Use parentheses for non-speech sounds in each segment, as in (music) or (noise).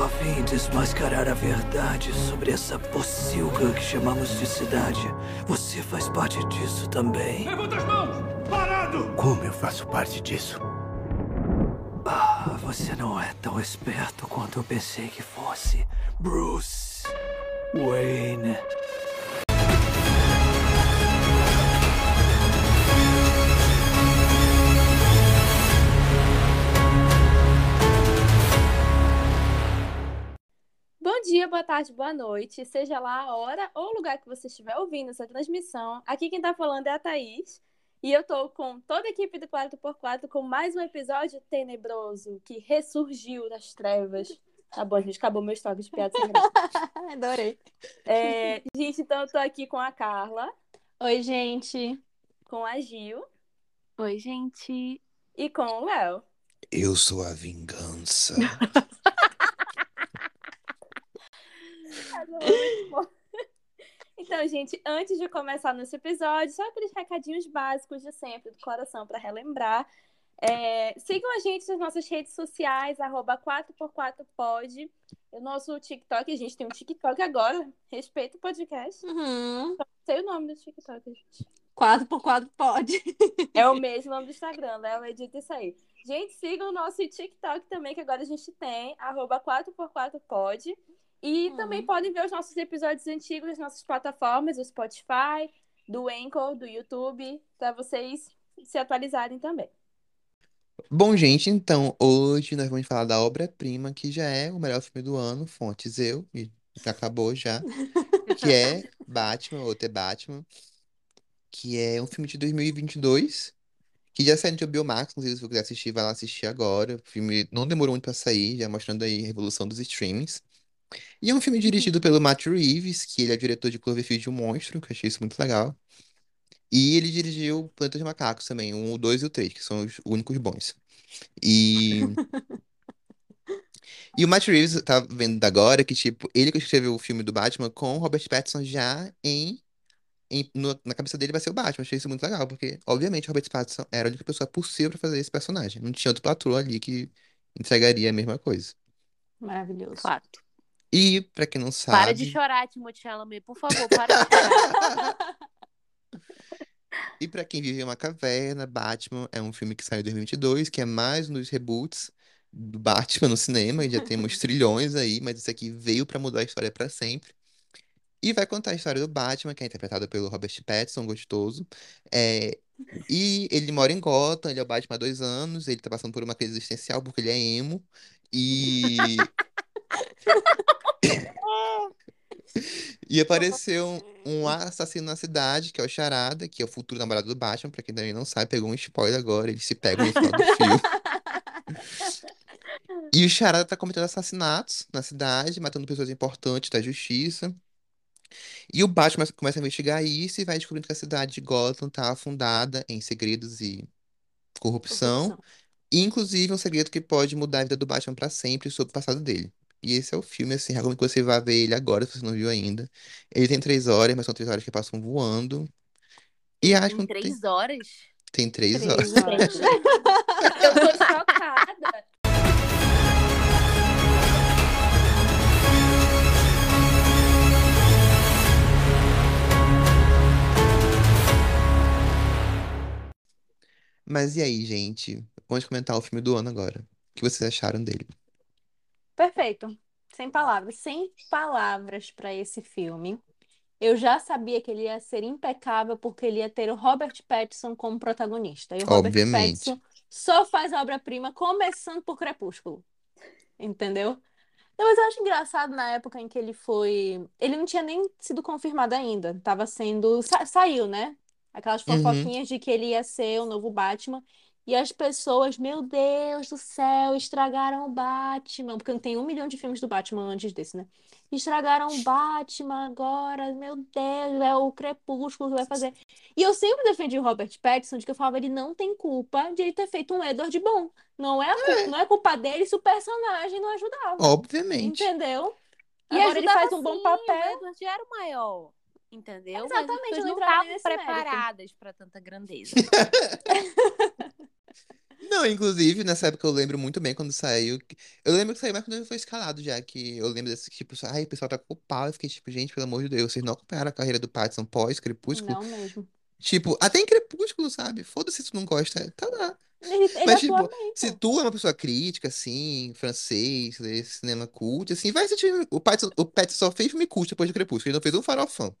só vim desmascarar a verdade sobre essa pocilga que chamamos de cidade. Você faz parte disso também. Levanta as mãos! Parado! Como eu faço parte disso? Ah, você não é tão esperto quanto eu pensei que fosse. Bruce Wayne. Dia, boa tarde, boa noite, seja lá a hora ou o lugar que você estiver ouvindo essa transmissão. Aqui quem tá falando é a Thaís. E eu tô com toda a equipe do 4x4 com mais um episódio tenebroso que ressurgiu das trevas. Tá bom, gente, acabou meu estoque de piadas sem. (laughs) Adorei. É, gente, então eu tô aqui com a Carla, Oi, gente. com a Gil Oi, gente. e com o Léo. Eu sou a vingança. (laughs) (laughs) Então, gente, antes de começar nosso episódio, só aqueles recadinhos básicos de sempre, do coração, para relembrar. É, sigam a gente nas nossas redes sociais, arroba 4x4pod. O nosso TikTok, a gente tem um TikTok agora. Respeita o podcast. Uhum. Sei o nome do TikTok, gente. 4x4 pode. (laughs) É o mesmo nome do Instagram, Léo edita isso aí. Gente, sigam o nosso TikTok também, que agora a gente tem, arroba 4x4pod. E Uhum. também podem ver os nossos episódios antigos nas nossas plataformas, do Spotify, do Anchor, do YouTube, para vocês se atualizarem também. Bom, gente, então hoje nós vamos falar da obra-prima que já é o melhor filme do ano, fontes eu, e acabou já, (laughs) que é Batman, ou The Batman, que é um filme de 2022, que já saiu no HBO Max, inclusive se você quiser assistir, vai lá assistir agora. O filme não demorou muito pra sair, já mostrando aí a revolução dos streamings. E é um filme dirigido pelo Matt Reeves, que ele é diretor de Cloverfield e o Monstro, que eu achei isso muito legal. E ele dirigiu Planeta de Macacos também, um, o 2 e o 3, que são os únicos bons. E. (laughs) E o Matt Reeves tá vendo agora que, tipo, ele que escreveu o filme do Batman com o Robert Pattinson já em. em- no- na cabeça dele vai ser o Batman. Achei isso muito legal, porque, obviamente, o Robert Pattinson era a única pessoa possível pra fazer esse personagem. Não tinha outro patrão ali que entregaria a mesma coisa. Maravilhoso. Fato. E, pra quem não Para de sabe. chorar, Timothée Chalamet, por favor, para de chorar. (laughs) E pra quem vive em uma caverna, Batman é um filme que saiu em 2022, que é mais um dos reboots do Batman no cinema, e já temos (laughs) trilhões aí, mas esse aqui veio pra mudar a história pra sempre. E vai contar a história do Batman, que é interpretado pelo Robert Pattinson, gostoso. É, E ele mora em Gotham, ele é o Batman há dois anos, ele tá passando por uma crise existencial porque ele é emo. E. (laughs) E apareceu um, um assassino na cidade, que é o Charada, que é o futuro namorado do Batman, pra quem também não sabe, pegou um spoiler agora, eles se pegam no final do filme. (laughs) E o Charada tá cometendo assassinatos na cidade, matando pessoas importantes da justiça. E o Batman começa a investigar isso e vai descobrindo que a cidade de Gotham tá afundada em segredos e corrupção. Corrupção. E, inclusive, um segredo que pode mudar a vida do Batman pra sempre sobre o passado dele. E esse é o filme, assim, recomendo que você vá ver ele agora, se você não viu ainda. Ele tem três horas, mas são três horas que passam voando. E acho que tem, três horas? tem três Três horas. horas. (laughs) Eu tô chocada. Mas e aí, gente? Vamos comentar o filme do ano agora. O que vocês acharam dele? Perfeito. Sem palavras. Sem palavras para esse filme. Eu já sabia que ele ia ser impecável porque ele ia ter o Robert Pattinson como protagonista. E o Robert Obviamente. Pattinson só faz a obra-prima começando por Crepúsculo. Entendeu? Não, mas eu acho engraçado na época em que ele foi. Ele não tinha nem sido confirmado ainda. Tava sendo. sa- saiu, né? Aquelas Uhum. fofoquinhas de que ele ia ser o novo Batman. E as pessoas, meu Deus do céu, estragaram o Batman. Porque não tem um milhão de filmes do Batman antes desse, né? Estragaram o Batman agora, meu Deus, é o Crepúsculo que vai fazer. E eu sempre defendi o Robert Pattinson de que eu falava, ele não tem culpa de ele ter feito um Edward bom. Não é, a cu- não é culpa dele se o personagem não ajudava. Obviamente. Entendeu? E Agora ele faz um bom sim, papel. O Edward já era o maior, entendeu? Mas Exatamente, eu não estavam preparadas para tanta grandeza. (laughs) Não, inclusive, nessa época eu lembro muito bem quando saiu. Eu lembro que saiu mais quando ele foi escalado já, que eu lembro desse tipo, ai, o pessoal tá com o pau. Eu fiquei tipo, gente, pelo amor de Deus, vocês não acompanharam a carreira do Pattinson pós-Crepúsculo? Não mesmo. Tipo, até em Crepúsculo, sabe? Foda-se se tu não gosta, tá lá. Ele, ele Mas, atua tipo, bem, se pô. tu é uma pessoa crítica, assim, francês, lê cinema cult, assim, vai assistir. O Pattinson, o Pattinson só fez filme cult depois de Crepúsculo, ele não fez um farofão.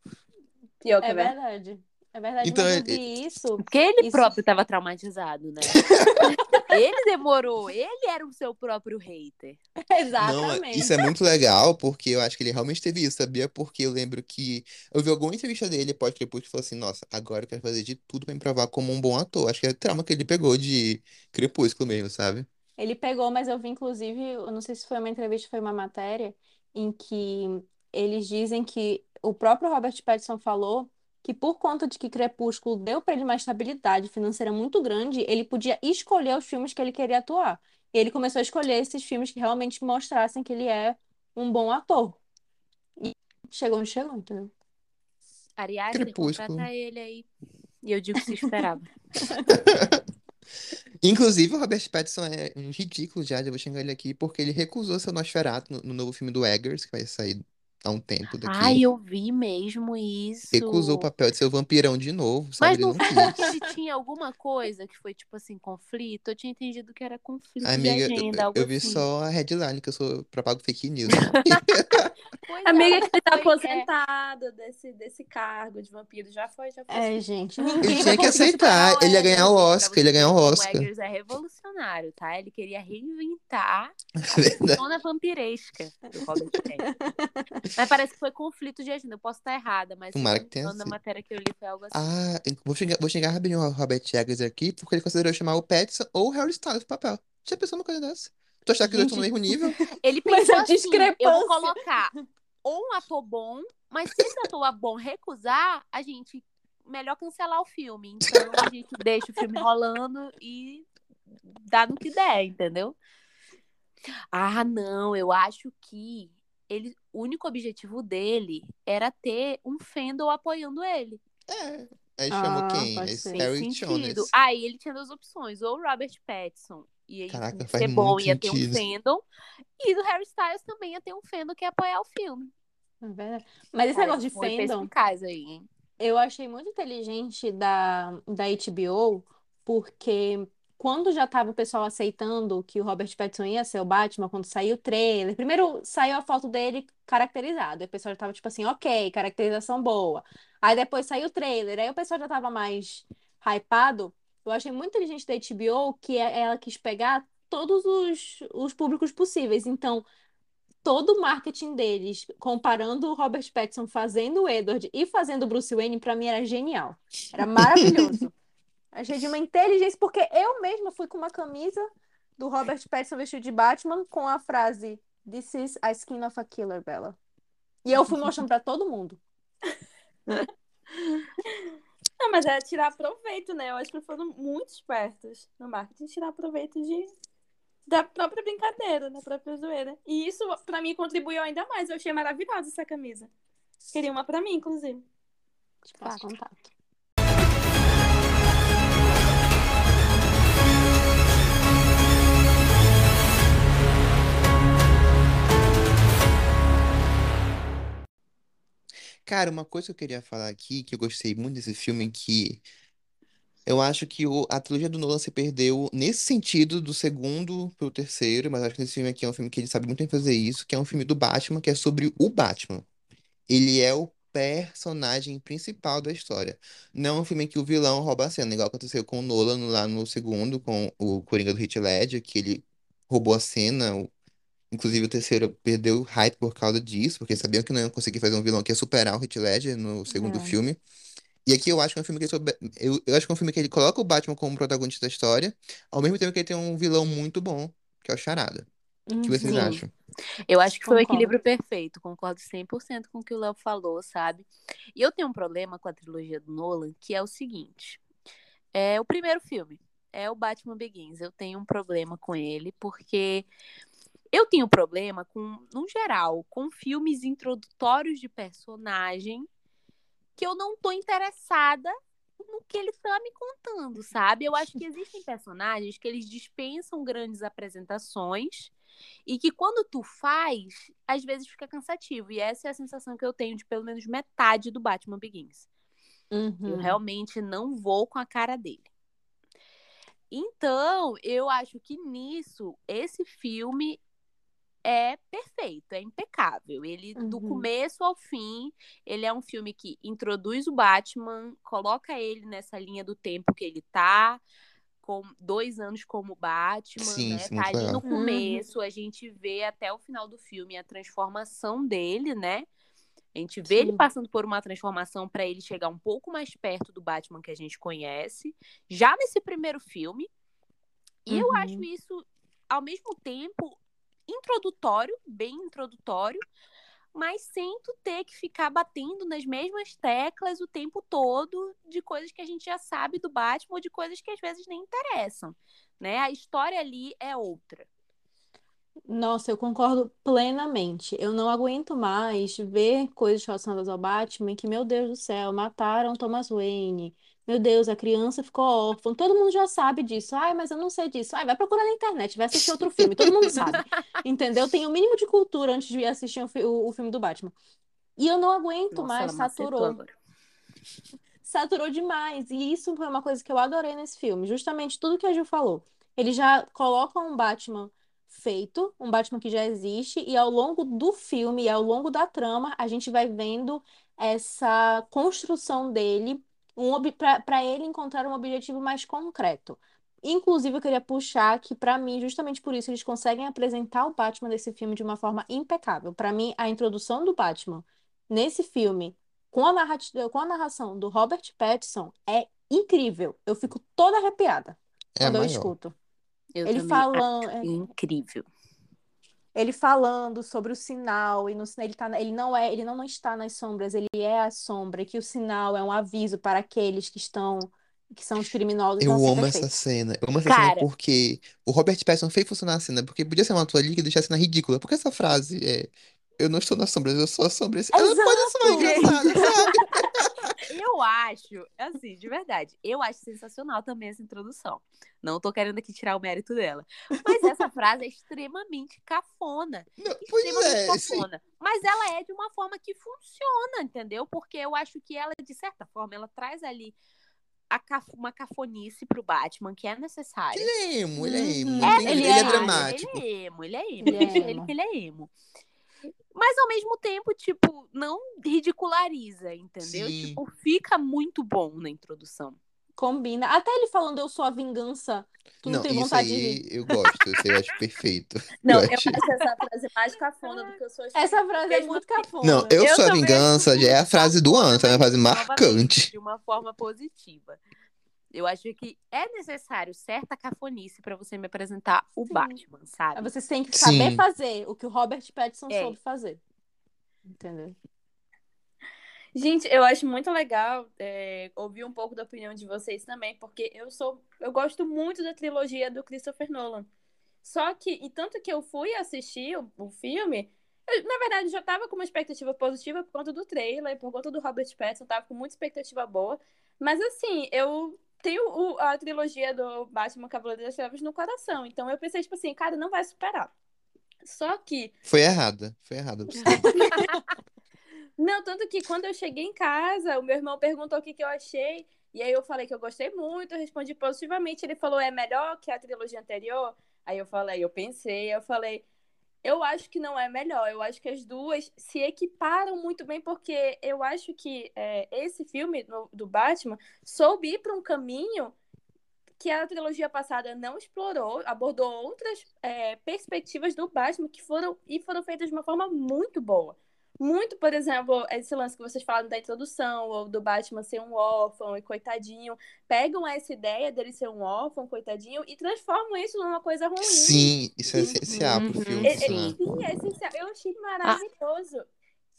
Pior que É é verdade. Verdade. É verdade, Então, eu ele- vi isso. Porque ele Isso- próprio estava traumatizado, né? (laughs) ele demorou, ele era o seu próprio hater. (laughs) Não, Exatamente. isso é muito legal, porque eu acho que ele realmente teve isso, sabia? Porque eu lembro que eu vi alguma entrevista dele pós Crepúsculo e falou assim, nossa, agora eu quero fazer de tudo pra me provar como um bom ator. Acho que é o trauma que ele pegou de Crepúsculo mesmo, sabe? Ele pegou, mas eu vi, inclusive, eu não sei se foi uma entrevista ou foi uma matéria, em que eles dizem que o próprio Robert Pattinson falou que por conta de que Crepúsculo deu para ele uma estabilidade financeira muito grande, ele podia escolher os filmes que ele queria atuar. E ele começou a escolher esses filmes que realmente mostrassem que ele é um bom ator. E chegou onde chegou, entendeu? Ariadne, Crepúsculo. contrata ele aí. E eu digo que se esperava. (laughs) Inclusive, o Robert Pattinson é um ridículo já, já vou xingar ele aqui, porque ele recusou ser o Nosferatu no, no novo filme do Eggers, que vai sair há um tempo daqui. Ai, eu vi mesmo isso. Recusou o papel de ser o vampirão de novo, sabe? Mas não não ele tinha alguma coisa que foi, tipo assim, conflito? Eu tinha entendido que era conflito Amiga, de eu, agenda, algo eu vi assim. só a headline, que eu sou propago fake news. (laughs) Pois é, Amiga que tá foi- é, desse, desse cargo de vampiro. Já foi, já foi. É, gente, Ele tinha que aceitar, ele ia ganhar o Oscar, ele ia ganhar o Oscar. O Eggers é revolucionário, tá? Ele queria reinventar (laughs) a zona vampiresca do Robert. (laughs) Mas parece que foi conflito de agenda. Eu posso estar errada, mas Tomara que tenha sido. matéria que eu li foi algo assim. Ah, vou xingar, vou xingar rapidinho o Robert Eggers aqui, porque ele considerou chamar o Pattinson ou o Harry Styles pro papel. Já pensou numa coisa dessa? Tu achar que os dois estão no mesmo nível? (laughs) Ele Mas pensou a assim, eu vou colocar ou um ator bom, mas se esse ator bom recusar, a gente melhor cancelar o filme. Então a gente deixa o filme rolando e dá no que der, entendeu? Ah, não, eu acho que ele, o único objetivo dele era ter um fandom apoiando ele. É. Aí chamou Ah, quem? Harry sentido. Jones. Aí ele tinha duas opções, ou o Robert Pattinson e aí Caraca, ia faz ser bom, ia ter um sentido. fandom, e do Harry Styles também ia ter um fandom que ia apoiar o filme. É verdade. Mas esse Cara, negócio de foi fandom, aí, hein? eu achei muito inteligente da, da HBO, porque quando já tava o pessoal aceitando que o Robert Pattinson ia ser o Batman, quando saiu o trailer, primeiro saiu a foto dele caracterizado, aí o pessoal já tava tipo assim, ok, caracterização boa. Aí depois saiu o trailer, aí o pessoal já tava mais hypado. Eu achei muito inteligente da HBO que é- ela quis pegar todos os, os públicos possíveis. Então, todo o marketing deles, comparando o Robert Pattinson fazendo o Edward e fazendo o Bruce Wayne, pra mim era genial. Era (laughs) maravilhoso. Achei de uma inteligência, porque eu mesma fui com uma camisa do Robert Pattinson vestido de Batman com a frase This is a skin of a killer, Bella. E eu fui mostrando pra todo mundo. (laughs) Não, mas é tirar proveito, né? Eu acho que foram muito espertos no marketing, tirar proveito de, da própria brincadeira, da própria zoeira. E isso, pra mim, contribuiu ainda mais. Eu achei maravilhosa essa camisa. Queria uma pra mim, inclusive. Te passo contato. Cara, uma coisa que eu queria falar aqui, que eu gostei muito desse filme, que eu acho que o- a trilogia do Nolan se perdeu nesse sentido do segundo pro terceiro, mas acho que esse filme aqui é um filme que ele sabe muito bem fazer isso, que é um filme do Batman, que é sobre o Batman. Ele é o personagem principal da história. Não é um filme em que o vilão rouba a cena, igual aconteceu com o Nolan lá no segundo, com o Coringa do Heath Ledger, que ele roubou a cena, o- Inclusive, o terceiro perdeu hype por causa disso, porque sabiam que não iam conseguir fazer um vilão que ia superar o Heath Ledger no segundo É. filme. E aqui eu acho que é um filme que ele soube- eu, eu acho que é um filme que ele coloca o Batman como protagonista da história, ao mesmo tempo que ele tem um vilão muito bom, que é o Charada. O que vocês Sim. acham? Eu acho que foi o Concordo. equilíbrio perfeito, concordo 100% com o que o Léo falou, sabe? E eu tenho um problema com a trilogia do Nolan, que é o seguinte: é o primeiro filme, é o Batman Begins. Eu tenho um problema com ele, porque eu tenho problema com, no geral, com filmes introdutórios de personagem que eu não tô interessada no que ele tá me contando, sabe? Eu acho que existem personagens que eles dispensam grandes apresentações e que quando tu faz, às vezes fica cansativo. E essa é a sensação que eu tenho de pelo menos metade do Batman Begins. Eu Uhum. realmente não vou com a cara dele. Então, eu acho que nisso, esse filme é perfeito, é impecável. Ele, do Uhum. começo ao fim, ele é um filme que introduz o Batman, coloca ele nessa linha do tempo que ele tá, com dois anos como Batman, Sim, né? sim, Tá ali legal. no Uhum. começo, a gente vê até o final do filme a transformação dele, né? A gente vê ele Sim. passando por uma transformação para ele chegar um pouco mais perto do Batman que a gente conhece, já nesse primeiro filme. E eu Uhum. acho isso, ao mesmo tempo, introdutório, bem introdutório, mas sem tu ter que ficar batendo nas mesmas teclas o tempo todo de coisas que a gente já sabe do Batman ou de coisas que às vezes nem interessam, né? A história ali é outra. Nossa, eu concordo plenamente. Eu não aguento mais ver coisas relacionadas ao Batman que, meu Deus do céu, mataram Thomas Wayne. Meu Deus, a criança ficou órfã. Todo mundo já sabe disso. Ai, mas eu não sei disso. Ai, vai procurar na internet, vai assistir outro filme. Todo mundo sabe. Entendeu? Tem o mínimo de cultura antes de assistir o, o- o filme do Batman. E eu não aguento Nossa, mais, saturou. saturou demais. E isso foi uma coisa que eu adorei nesse filme. Justamente tudo que a Ju falou. Ele já coloca um Batman feito, um Batman que já existe, e ao longo do filme e ao longo da trama, a gente vai vendo essa construção dele um, para ele encontrar um objetivo mais concreto. Inclusive, eu queria puxar que, para mim, justamente por isso, eles conseguem apresentar o Batman desse filme de uma forma impecável. Para mim, a introdução do Batman nesse filme com a narrativa, com a narração do Robert Pattinson é incrível. Eu fico toda arrepiada É quando eu maior. escuto. Eu Ele falando, acho incrível. Ele falando sobre o sinal e no sinal ele tá, ele não é, ele não, não está nas sombras, ele é a sombra, que o sinal é um aviso para aqueles que estão que são os criminosos. Eu amo essa cena. Eu amo essa cena Cara, porque o Robert Pattinson fez funcionar a cena, porque podia ser uma ali que deixasse a cena ridícula. Porque essa frase é Eu não estou nas sombras, eu sou a sombra. Ela pode ser mais Exato! engraçada, sabe? Eu acho, assim, de verdade, eu acho sensacional também essa introdução. Não tô querendo aqui tirar o mérito dela. Mas essa frase é extremamente cafona. Não, pois extremamente é, sim. cafona. Mas ela é de uma forma que funciona, entendeu? Porque eu acho que ela, de certa forma, ela traz ali a caf- uma cafonice pro Batman, que é necessária. Ele é emo, ele é emo. Uhum. não tem- ele ele é é emo. dramático. Ele é emo, ele é emo. Ele é ele emo. que ele é emo. Mas ao mesmo tempo, tipo, não ridiculariza, entendeu? Sim. Tipo, fica muito bom na introdução. Combina. Até ele falando eu sou a vingança, tu não, Não, tem isso vontade de aí rir. eu gosto, isso aí eu acho perfeito. (laughs) Não, Eu eu acho- acho essa frase mais cafona do que eu sou. Essa frase é muito cafona. Não, eu Eu sou a vingança, já é a frase do ano? É uma frase marcante. De uma forma positiva. Eu acho que é necessário certa cafonice pra você me apresentar o Sim. Batman, sabe? Você tem que saber Sim. fazer o que o Robert Pattinson É. soube fazer. Entendeu? Gente, eu acho muito legal é, ouvir um pouco da opinião de vocês também, porque eu sou, eu gosto muito da trilogia do Christopher Nolan. Só que, e tanto que eu fui assistir o, o filme, eu, na verdade já tava com uma expectativa positiva por conta do trailer, por conta do Robert Pattinson, tava com muita expectativa boa. Mas assim, eu tenho o- a trilogia do Batman Cavaleiro das Trevas no coração, então eu pensei, tipo assim, cara, não vai superar. Só que Foi errada, foi errada. (laughs) Não, tanto que quando eu cheguei em casa, o meu irmão perguntou o que, que eu achei. E aí eu falei que eu gostei muito, eu respondi positivamente. Ele falou, é melhor que a trilogia anterior? Aí eu falei, eu pensei, eu falei, eu acho que não é melhor. Eu acho que as duas se equiparam muito bem, porque eu acho que é, esse filme no- do Batman soube ir para um caminho que a trilogia passada não explorou, abordou outras é, perspectivas do Batman que foram e foram feitas de uma forma muito boa. Muito, por exemplo, esse lance que vocês falaram da introdução, ou do Batman ser um órfão e coitadinho, pegam essa ideia dele ser um órfão, coitadinho, e transformam isso numa coisa ruim. Sim, isso é essencial pro Uhum. filme É- é- sim, é essencial. Eu achei maravilhoso.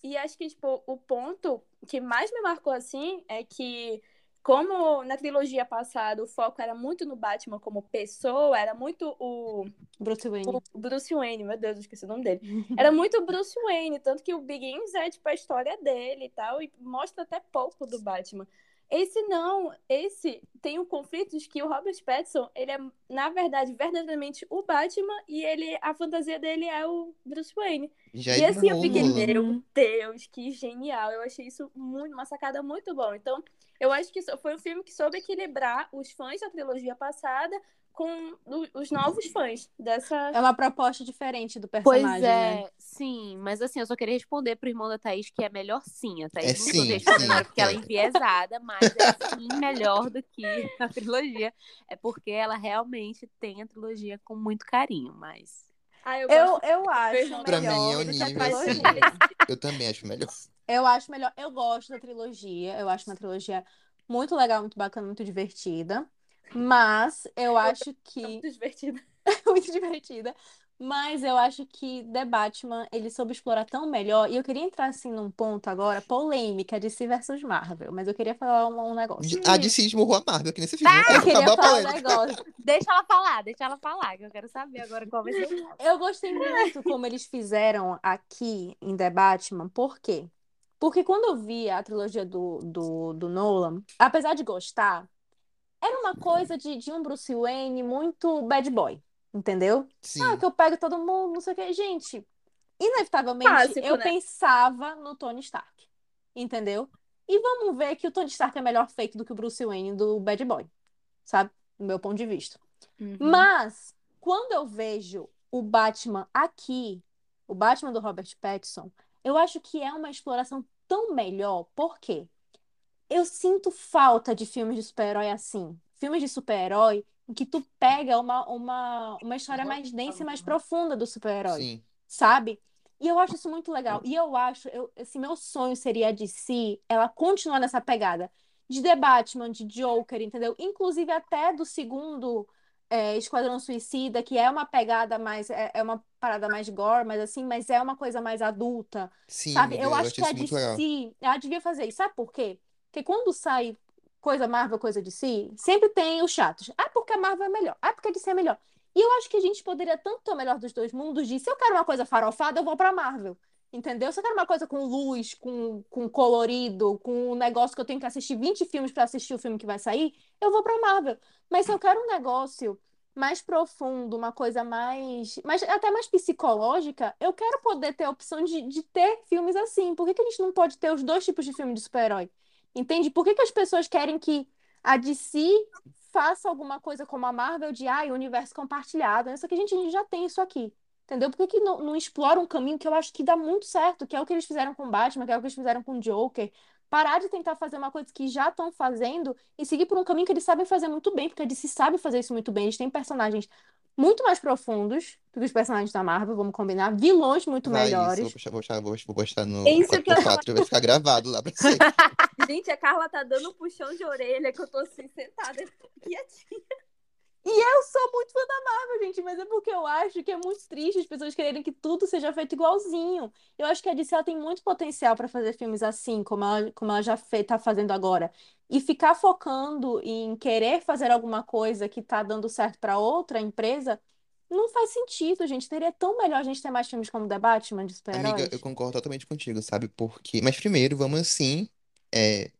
E acho que, tipo, o ponto que mais me marcou, assim, é que, como na trilogia passada o foco era muito no Batman como pessoa, era muito o, Bruce Wayne. o Bruce Wayne, meu Deus, eu esqueci o nome dele. (laughs) Era muito o Bruce Wayne, tanto que o Begins é, tipo, a história dele e tal, e mostra até pouco do Batman. Esse não, esse tem um conflito de que o Robert Pattinson, ele é, na verdade, verdadeiramente o Batman e ele, a fantasia dele é o Bruce Wayne. Já E assim eu esmurrou fiquei, Nolan. meu Deus, que genial. Eu achei isso muito, uma sacada muito bom. Então, eu acho que foi um filme que soube equilibrar os fãs da trilogia passada com os novos fãs dessa. É uma proposta diferente do Pois personagem, né? é, sim, mas assim, eu só queria responder pro irmão da Thaís que é melhor sim. A Thaís É não sim, sim, porque ela é é. enviesada, mas é sim melhor do que a trilogia. É porque ela realmente tem a trilogia com muito carinho, mas. Ah, eu Eu, eu acho Pra Pra mim é melhor o do que a nível assim. trilogia. Eu também acho melhor. Eu acho melhor. Eu gosto da trilogia. Eu acho uma trilogia muito legal, muito bacana, muito divertida. Mas eu acho (laughs) que. muito divertido. (laughs) muito divertida. Mas eu acho que The Batman, ele soube explorar tão melhor. E eu queria entrar, assim, num ponto agora, polêmica, DC versus Marvel. Mas eu queria falar um, um negócio. A DC esmurrou a Marvel aqui nesse filme. Eu queria Acabou a falar um negócio. Deixa ela falar, deixa ela falar, que eu quero saber agora qual vai ser. (laughs) Eu gostei muito como eles fizeram aqui em The Batman. Por quê? Porque quando eu vi a trilogia do, do, do Nolan, apesar de gostar, era uma coisa de, de um Bruce Wayne muito bad boy. Entendeu? Sim. Ah, que eu pego todo mundo, não sei o que. Gente, inevitavelmente eu né? pensava no Tony Stark. Entendeu? E vamos ver que o Tony Stark é melhor feito do que o Bruce Wayne do Bad Boy. Sabe? Do meu ponto de vista. Uhum. Mas, quando eu vejo o Batman aqui, o Batman do Robert Pattinson, eu acho que é uma exploração tão melhor. Por quê? Eu sinto falta de filmes de super-herói assim. Filmes de super-herói em que tu pega uma, uma, uma história mais densa e mais profunda do super-herói Sim. sabe? E eu acho isso muito legal. E eu acho, eu, esse meu sonho seria a DC, ela continuar nessa pegada de The Batman, de Joker, entendeu? Inclusive até do segundo é, Esquadrão Suicida, que é uma pegada mais, é, é uma parada mais gore, mas assim, mas é uma coisa mais adulta, Sim, sabe? Eu eu acho que a muito legal. DC, ela devia fazer isso. Sabe por quê? Porque quando sai coisa Marvel, coisa DC, sempre tem os chatos. Ah, porque a Marvel é melhor. Ah, porque a DC é melhor. E eu acho que a gente poderia tanto ter o melhor dos dois mundos de se eu quero uma coisa farofada, eu vou pra Marvel. Entendeu? Se eu quero uma coisa com luz, com, com colorido, com um negócio que eu tenho que assistir 20 filmes pra assistir o filme que vai sair, eu vou pra Marvel. Mas se eu quero um negócio mais profundo, uma coisa mais, mais até mais psicológica, eu quero poder ter a opção de, de ter filmes assim. Por que que a gente não pode ter os dois tipos de filme de super-herói? Entende? Por que que as pessoas querem que a DC faça alguma coisa como a Marvel de ai, universo compartilhado? Aqui a gente, a gente já tem isso aqui. Entendeu? Por que que não, não explora um caminho que eu acho que dá muito certo, que é o que eles fizeram com Batman, que é o que eles fizeram com Joker? Parar de tentar fazer uma coisa que já estão fazendo e seguir por um caminho que eles sabem fazer muito bem, porque a DC sabe fazer isso muito bem. Eles têm personagens muito mais profundos do que os personagens da Marvel, vamos combinar. Vilões muito Vai isso, melhores. vou postar, vou postar, vou vou postar no É isso que eu 4x4, vai ficar gravado lá pra você. (laughs) Gente, a Carla tá dando um puxão de orelha que eu tô assim, sentada quietinha. E eu sou muito fã da Marvel, gente, mas é porque eu acho que é muito triste as pessoas quererem que tudo seja feito igualzinho. Eu acho que a DC ela tem muito potencial para fazer filmes assim, como ela, como ela já fe, tá fazendo agora. E ficar focando em querer fazer alguma coisa que tá dando certo para outra empresa não faz sentido, gente. Seria tão melhor a gente ter mais filmes como The Batman de Amiga, eu super-heróis. concordo totalmente contigo, sabe? Porque. Mas primeiro, vamos sim. é,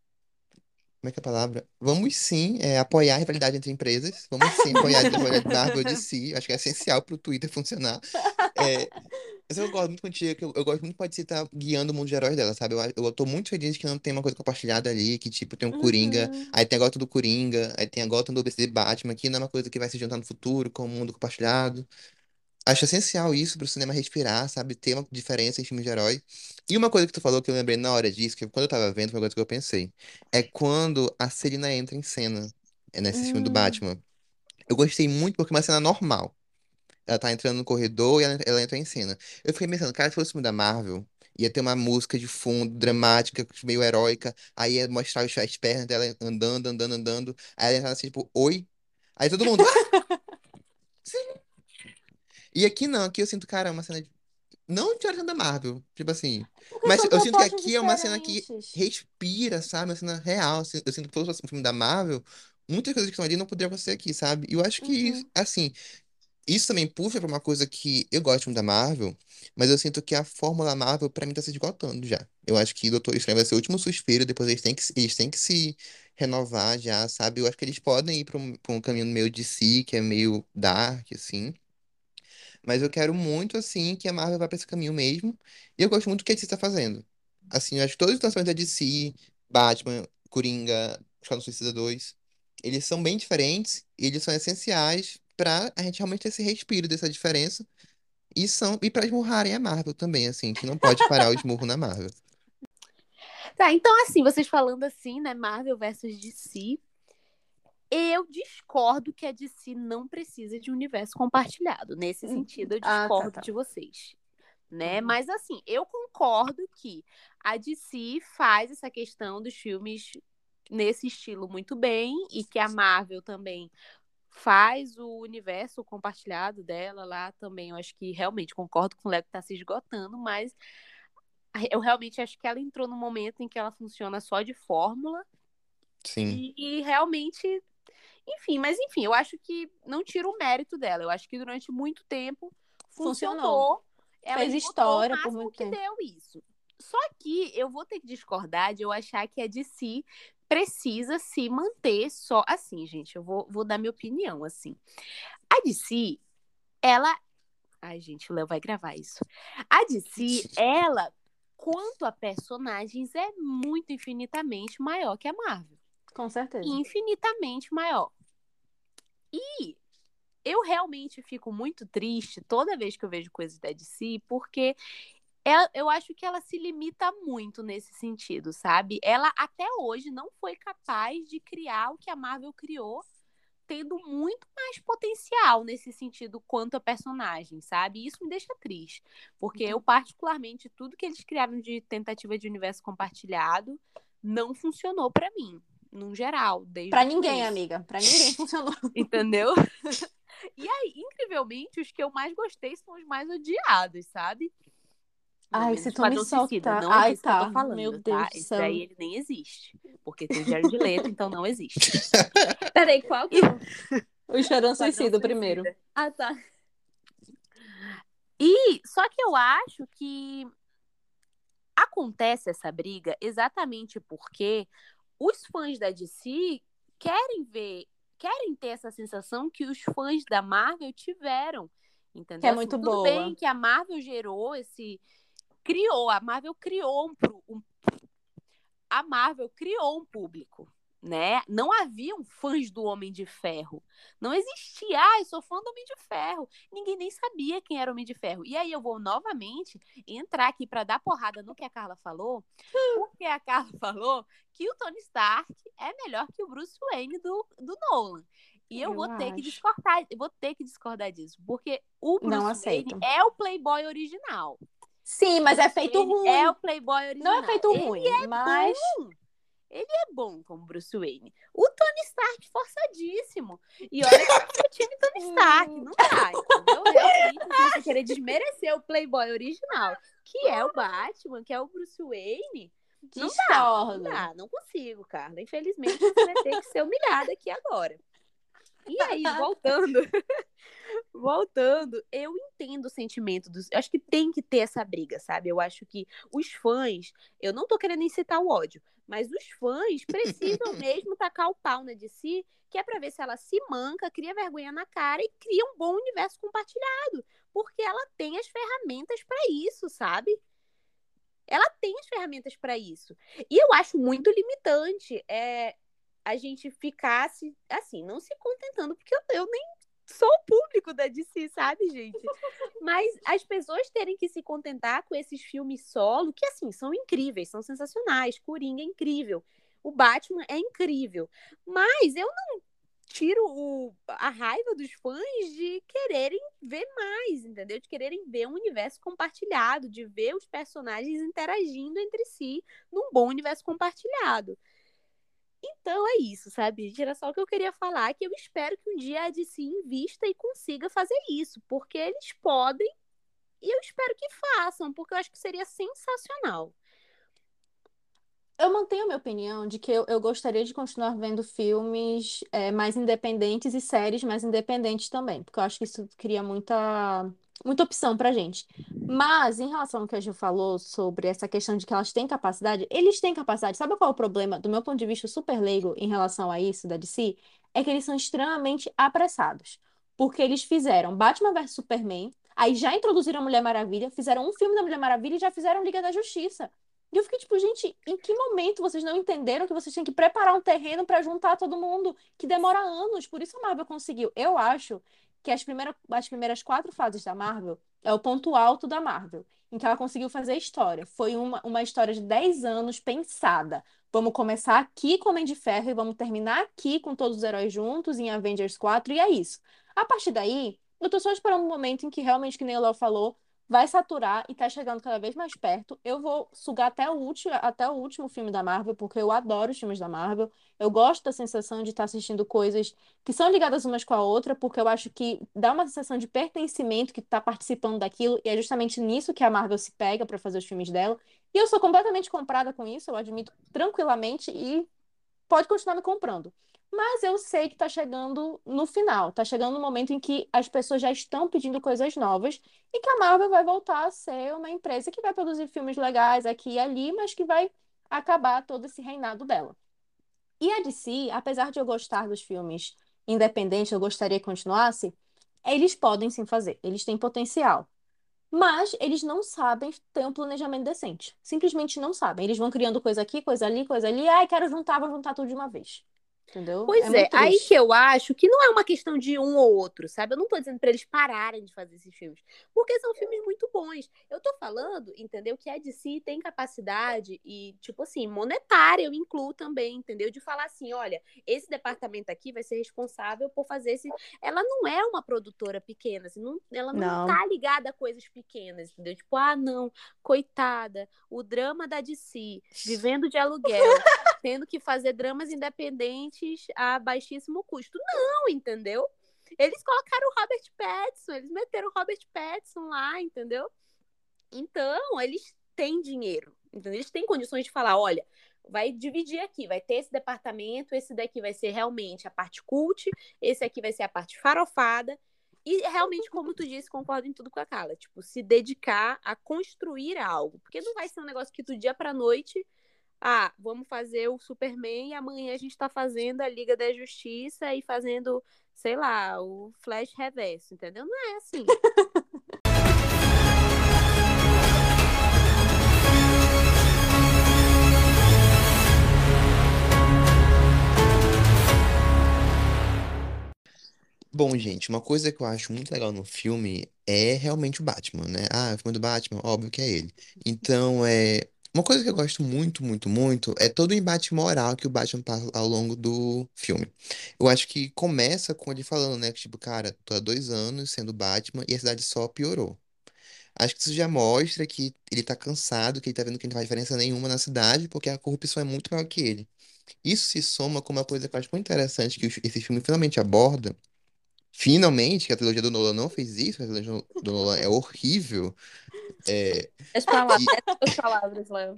Como é que é a palavra? Vamos sim é, apoiar a rivalidade entre empresas. Vamos sim apoiar a rivalidade Marvel e DC. Acho que é essencial pro Twitter funcionar. É, Mas eu concordo muito contigo, que eu, eu gosto muito de DC estar guiando o mundo de heróis dela, sabe? Eu, eu tô muito feliz que não tem uma coisa compartilhada ali, que tipo, tem um Coringa, Uhum. aí tem a Gotham do Coringa, aí tem a Gotham do ABC Batman, que não é uma coisa que vai se juntar no futuro com o mundo compartilhado. Acho essencial isso pro cinema respirar, sabe? Ter uma diferença em filmes de herói. E uma coisa que tu falou que eu lembrei na hora disso, que quando eu tava vendo, foi uma coisa que eu pensei. É quando a Selina entra em cena, é nesse filme do Hum. Batman. Eu gostei muito porque é uma cena normal. Ela tá entrando no corredor e ela, ela entra em cena. Eu fiquei pensando, cara, se fosse um filme da Marvel, ia ter uma música de fundo, dramática, meio heróica, aí ia mostrar os- as pernas dela andando, andando, andando. Aí ela entrava assim, tipo, oi? Aí todo mundo. (laughs) Sim. E aqui não, aqui eu sinto, cara, é uma cena. de- Não de cena da Marvel, tipo assim. Porque Mas eu sinto que aqui é uma cena que diferentes. respira, sabe? Uma cena real. assim, Eu sinto que um filme da Marvel, muitas coisas que estão ali não poderiam acontecer aqui, sabe? E eu acho que, Uhum. assim, isso também puxa pra uma coisa que eu gosto muito da Marvel, mas eu sinto que a fórmula Marvel, pra mim, tá se esgotando já. Eu acho que Doutor Estranho vai ser o último suspiro, depois eles têm que, eles têm que se renovar já, sabe? Eu acho que eles podem ir pra um, pra um caminho meio de si, que é meio dark, assim. Mas eu quero muito, assim, que a Marvel vá pra esse caminho mesmo. E eu gosto muito do que a DC tá fazendo. Assim, eu acho que todos os lançamentos da DC, Batman, Coringa, Esquadrão Suicida 2, eles são bem diferentes e eles são essenciais pra a gente realmente ter esse respiro dessa diferença. E são e para esmurrarem a Marvel também, assim, que não pode parar o esmurro na Marvel. Tá, então assim, vocês falando assim, né, Marvel versus DC, eu discordo que a DC não precisa de um universo compartilhado. Nesse sentido, eu Ah, tá, discordo tá. de vocês. Né? Uhum. Mas assim, eu concordo que a DC faz essa questão dos filmes nesse estilo muito bem e que a Marvel também faz o universo compartilhado dela lá também. Eu acho que realmente concordo com o Léo que tá se esgotando, mas eu realmente acho que ela entrou num momento em que ela funciona só de fórmula Sim. e, e realmente, enfim, mas enfim, eu acho que não tira o mérito dela. Eu acho que durante muito tempo funcionou. Funcionou. Ela Fez história por muito que tempo. deu isso. Só que eu vou ter que discordar de eu achar que a DC precisa se manter só assim, gente. Eu vou, vou dar minha opinião assim. A DC, ela. Ai, gente, o Léo vai gravar isso. A DC, ela, quanto a personagens, é muito infinitamente maior que a Marvel Com certeza. infinitamente maior. E eu realmente fico muito triste toda vez que eu vejo coisas da DC, porque ela- eu acho que ela se limita muito nesse sentido, sabe? Ela até hoje não foi capaz de criar o que a Marvel criou, tendo muito mais potencial nesse sentido quanto a personagem, sabe? E Isso me deixa triste, porque eu particularmente tudo que eles criaram de tentativa de universo compartilhado não funcionou pra mim, no geral, desde Pra ninguém, começo. amiga. Pra (laughs) ninguém funcionou. Entendeu? (laughs) E aí, incrivelmente, os que eu mais gostei são os mais odiados, sabe? Ai, se tu me soltar. Não é Ai, disso que eu tô tá. falando, Meu Deus tá? do Esse céu. daí ele nem existe. Porque tem o Jared Leto, então não existe. (laughs) Peraí, qual que é? O Esquadrão Suicida primeiro. Ah, tá. E só que eu acho que acontece essa briga exatamente porque os fãs da DC querem ver, querem ter essa sensação que os fãs da Marvel tiveram, entendeu? Que é Assim, muito tudo boa. bem que a Marvel gerou esse criou, a Marvel criou um, um a Marvel criou um público, né? Não haviam fãs do Homem de Ferro. Não existia, ah, eu sou fã do Homem de Ferro. Ninguém nem sabia quem era o Homem de Ferro. E aí eu vou novamente entrar aqui para dar porrada no que a Carla falou, porque a Carla falou que o Tony Stark é melhor que o Bruce Wayne do, do Nolan. E eu, Eu vou ter que acho. discordar, vou ter que discordar disso, porque o Bruce Não Wayne é o Playboy original. Sim, mas é feito Ele ruim. É o Playboy original. Não é feito Ele ruim, mas. bom. Ele é bom como Bruce Wayne. O Tony Stark forçadíssimo. E olha que eu time Tony Stark. Não dá, entendeu? Realmente, se você querer desmerecer o Playboy original, que é o Batman, que é o Bruce Wayne, não dá. Não dá, não consigo, Carla. Infelizmente, você vai ter que ser humilhada aqui agora. E aí, voltando, (laughs) voltando, eu entendo o sentimento dos. Eu acho que tem que ter essa briga, sabe? Eu acho que os fãs, eu não tô querendo incitar o ódio, mas os fãs precisam (laughs) mesmo tacar o pau na DC, que é pra ver se ela se manca, cria vergonha na cara e cria um bom universo compartilhado, porque ela tem as ferramentas pra isso, sabe? Ela tem as ferramentas pra isso. E eu acho muito limitante é, a gente ficasse, assim, não se contentando, porque eu, eu nem sou o público da DC, sabe, gente? (laughs) Mas as pessoas terem que se contentar com esses filmes solo, que, assim, são incríveis, são sensacionais. Coringa é incrível. O Batman é incrível. Mas eu não tiro o- a raiva dos fãs de quererem ver mais, entendeu? De quererem ver um universo compartilhado, de ver os personagens interagindo entre si num bom universo compartilhado. Então é isso, sabe? Era só o que eu queria falar, que eu espero que um dia a DC invista e consiga fazer isso, porque eles podem e eu espero que façam, porque eu acho que seria sensacional. eu mantenho a minha opinião de que eu, eu gostaria de continuar vendo filmes é, mais independentes e séries mais independentes também, porque eu acho que isso cria muita, muita opção pra gente. Mas, em relação ao que a Gil falou sobre essa questão de que elas têm capacidade, eles têm capacidade. Sabe qual é o problema, do meu ponto de vista super leigo, em relação a isso da DC? É que eles são extremamente apressados. Porque eles fizeram Batman vs Superman, aí já introduziram a Mulher Maravilha, fizeram um filme da Mulher Maravilha e já fizeram Liga da Justiça. E eu fiquei tipo, gente, em que momento vocês não entenderam que vocês têm que preparar um terreno para juntar todo mundo, que demora anos? Por isso a Marvel conseguiu. Eu acho que as, primeiras as primeiras quatro fases da Marvel é o ponto alto da Marvel, em que ela conseguiu fazer história. Foi uma, uma história de 10 anos pensada. Vamos começar aqui com Homem de Ferro e vamos terminar aqui com todos os heróis juntos em Avengers 4, e é isso. A partir daí, eu tô só esperando um momento em que realmente, que nem o Léo falou, vai saturar e tá chegando cada vez mais perto. Eu vou sugar até o último, até o último filme da Marvel, porque eu adoro os filmes da Marvel. Eu gosto da sensação de estar tá assistindo coisas que são ligadas umas com a outra, porque eu acho que dá uma sensação de pertencimento que tá participando daquilo, e é justamente nisso que a Marvel se pega para fazer os filmes dela. E eu sou completamente comprada com isso, eu admito tranquilamente e pode continuar me comprando. Mas eu sei que está chegando no final, está chegando no momento em que as pessoas já estão pedindo coisas novas e que a Marvel vai voltar a ser uma empresa que vai produzir filmes legais aqui e ali, mas que vai acabar todo esse reinado dela. E a DC, apesar de eu gostar dos filmes independentes, eu gostaria que continuasse, eles podem sim fazer, eles têm potencial. Mas eles não sabem ter um planejamento decente. Simplesmente não sabem. Eles vão criando coisa aqui, coisa ali, coisa ali. Ai, quero juntar, vou juntar tudo de uma vez. Entendeu? Pois é, é aí que eu acho que não é uma questão de um ou outro, sabe? Eu não tô dizendo para eles pararem de fazer esses filmes, porque são filmes muito bons. Eu tô falando, entendeu? Que a DC tem capacidade e, tipo assim, monetária, eu incluo também, entendeu? De falar assim: olha, esse departamento aqui vai ser responsável por fazer esse. Ela não é uma produtora pequena, assim, não, ela não, não tá ligada a coisas pequenas, entendeu? Tipo, ah, não, coitada, o drama da DC, vivendo de aluguel, tendo que fazer dramas independentes a baixíssimo custo. Não, entendeu? Eles colocaram o Robert Pattinson, eles meteram o Robert Pattinson lá, entendeu? Então, eles têm dinheiro, entendeu? Eles têm condições de falar, olha, vai dividir aqui, vai ter esse departamento, esse daqui vai ser realmente a parte cult, esse aqui vai ser a parte farofada. E realmente, (laughs) como tu disse, concordo em tudo com a Carla. Tipo, se dedicar a construir algo. Porque não vai ser um negócio que do dia pra noite ah, vamos fazer o Superman e amanhã a gente está fazendo a Liga da Justiça e fazendo, sei lá, o Flash Reverso, entendeu? Não é assim. Bom, gente, uma coisa que eu acho muito legal no filme é realmente o Batman, né? Ah, o filme do Batman, óbvio que é ele. Então, é, uma coisa que eu gosto muito, muito, muito é todo o embate moral que o Batman passa ao longo do filme. Eu acho que começa com ele falando, né, que tipo, cara, tô há dois anos sendo Batman e a cidade só piorou. Acho que isso já mostra que ele tá cansado, que ele tá vendo que não faz diferença nenhuma na cidade, porque a corrupção é muito maior que ele. Isso se soma com uma coisa que eu acho muito interessante que esse filme finalmente aborda. Finalmente, que a trilogia do Nolan não fez isso, a trilogia do Nolan é horrível. É, As palavras, as palavras, Léo.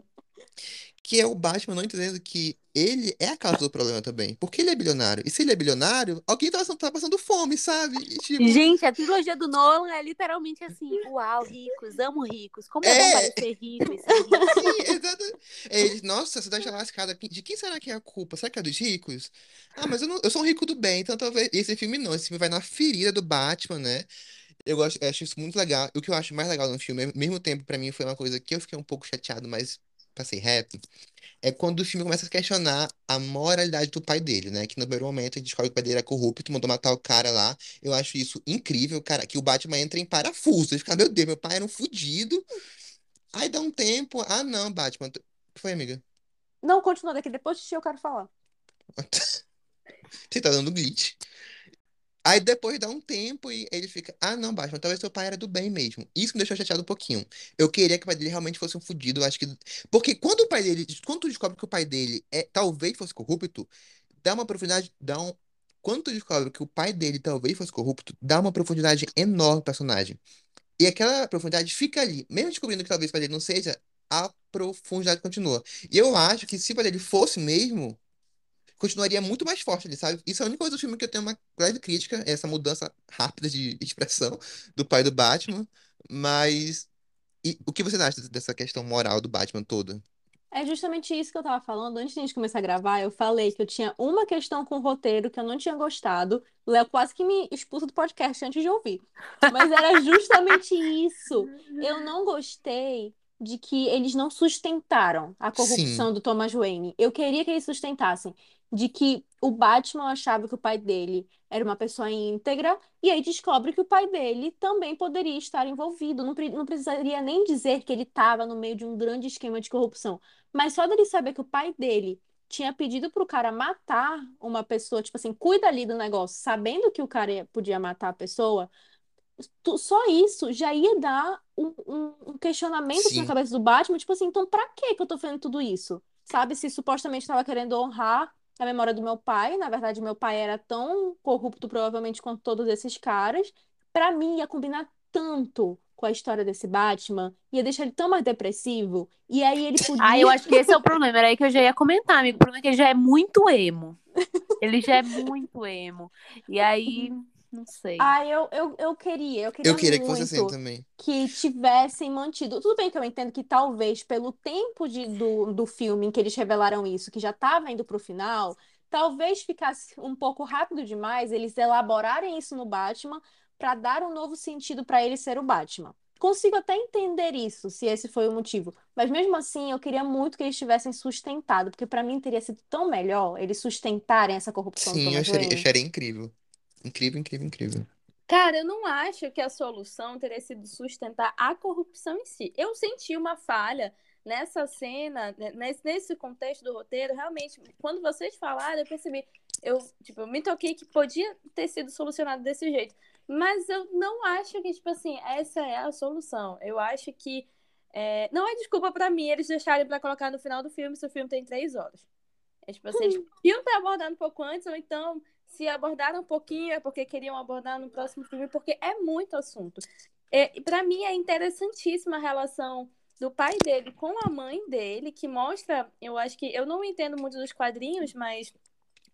Que é o Batman não entendendo que ele é a causa do problema também. Porque ele é bilionário. E se ele é bilionário, alguém tá, tá passando fome, sabe? E, tipo, Gente, a trilogia do Nolan é literalmente assim: uau, ricos, amo ricos. Como é, bom É. parecer rico e ser rico. (laughs) sim, exato. É, ele, nossa, a cidade tá lascada. De quem será que é a culpa? Será que é dos ricos? Ah, mas eu, não, eu sou um rico do bem, então talvez esse filme não. Esse filme vai na ferida do Batman, né? Eu gosto, eu acho isso muito legal. O que eu acho mais legal no filme, ao mesmo tempo, pra mim, foi uma coisa que eu fiquei um pouco chateado, mas passei reto. É quando o filme começa a questionar a moralidade do pai dele, né? Que no primeiro momento a gente descobre que o pai dele era corrupto, mandou matar o cara lá. Eu acho isso incrível, cara, que o Batman entra em parafuso. Ele fica, meu Deus, meu pai era um fudido. Aí dá um tempo. Ah, não, Batman. O que foi, amiga? Não, continua daqui. Depois de ti eu quero falar. (laughs) Você tá dando glitch. Aí depois dá um tempo e ele fica, ah, não, Batman, talvez seu pai era do bem mesmo. Isso me deixou chateado um pouquinho. Eu queria que o pai dele realmente fosse um fudido, acho que. Porque quando o pai dele. Quando tu descobre que o pai dele é, talvez fosse corrupto, dá uma profundidade. Dá um... Quando tu descobre que o pai dele talvez fosse corrupto, dá uma profundidade enorme pro personagem. E aquela profundidade fica ali. Mesmo descobrindo que talvez o pai dele não seja, a profundidade continua. E eu acho que se o pai dele fosse mesmo, continuaria muito mais forte ali, sabe? Isso é a única coisa do filme que eu tenho uma leve crítica, é essa mudança rápida de (laughs) expressão do pai do Batman. Mas e o que você acha dessa questão moral do Batman toda? É justamente isso que eu tava falando. Antes de a gente começar a gravar, eu falei que eu tinha uma questão com o roteiro que eu não tinha gostado. O Léo quase que me expulsa do podcast antes de ouvir. Mas era (laughs) justamente isso. Eu não gostei de que eles não sustentaram a corrupção Sim, do Thomas Wayne. Eu queria que eles sustentassem de que o Batman achava que o pai dele era uma pessoa íntegra, e aí descobre que o pai dele também poderia estar envolvido. Não, não precisaria nem dizer que ele estava no meio de um grande esquema de corrupção, mas só dele saber que o pai dele tinha pedido pro cara matar uma pessoa, tipo assim, cuida ali do negócio, sabendo que o cara ia- podia matar a pessoa só isso já ia dar um, um- um questionamento na cabeça do Batman, tipo assim, então pra que que eu tô fazendo tudo isso? Sabe, se supostamente estava querendo honrar a memória do meu pai, na verdade meu pai era tão corrupto provavelmente quanto todos esses caras, pra mim ia combinar tanto com a história desse Batman, ia deixar ele tão mais depressivo, e aí ele (laughs) Ah, eu podia acho que esse é o problema. Era aí que eu já ia comentar, amigo. O problema é que ele já é muito emo. Ele já é muito emo. E aí, não sei. Ah, eu, eu, eu queria, eu eu queria queria que fosse assim muito também. que tivessem mantido. Tudo bem que eu entendo que talvez pelo tempo de, do, do filme em que eles revelaram isso, que já estava indo pro final, talvez ficasse um pouco rápido demais eles elaborarem isso no Batman para dar um novo sentido para ele ser o Batman. Consigo até entender isso, se esse foi o motivo. Mas mesmo assim, eu queria muito que eles tivessem sustentado, porque para mim teria sido tão melhor eles sustentarem essa corrupção do Sim, eu acharia, eu acharia incrível. Incrível, incrível, incrível. Cara, eu não acho que a solução teria sido sustentar a corrupção em si. Eu senti uma falha nessa cena, né, nesse, contexto do roteiro, realmente, quando vocês falaram, eu percebi, eu, tipo, eu me toquei que podia ter sido solucionado desse jeito. Mas eu não acho que, tipo assim, essa é a solução. Eu acho que é, não é desculpa pra mim eles deixarem pra colocar no final do filme se o filme tem três horas. É tipo assim, eles podiam ter abordado um pouco antes, ou então, se abordaram um pouquinho, é porque queriam abordar no próximo filme, porque é muito assunto. É, para mim é interessantíssima a relação do pai dele com a mãe dele, que mostra, eu acho que eu não entendo muito dos quadrinhos, mas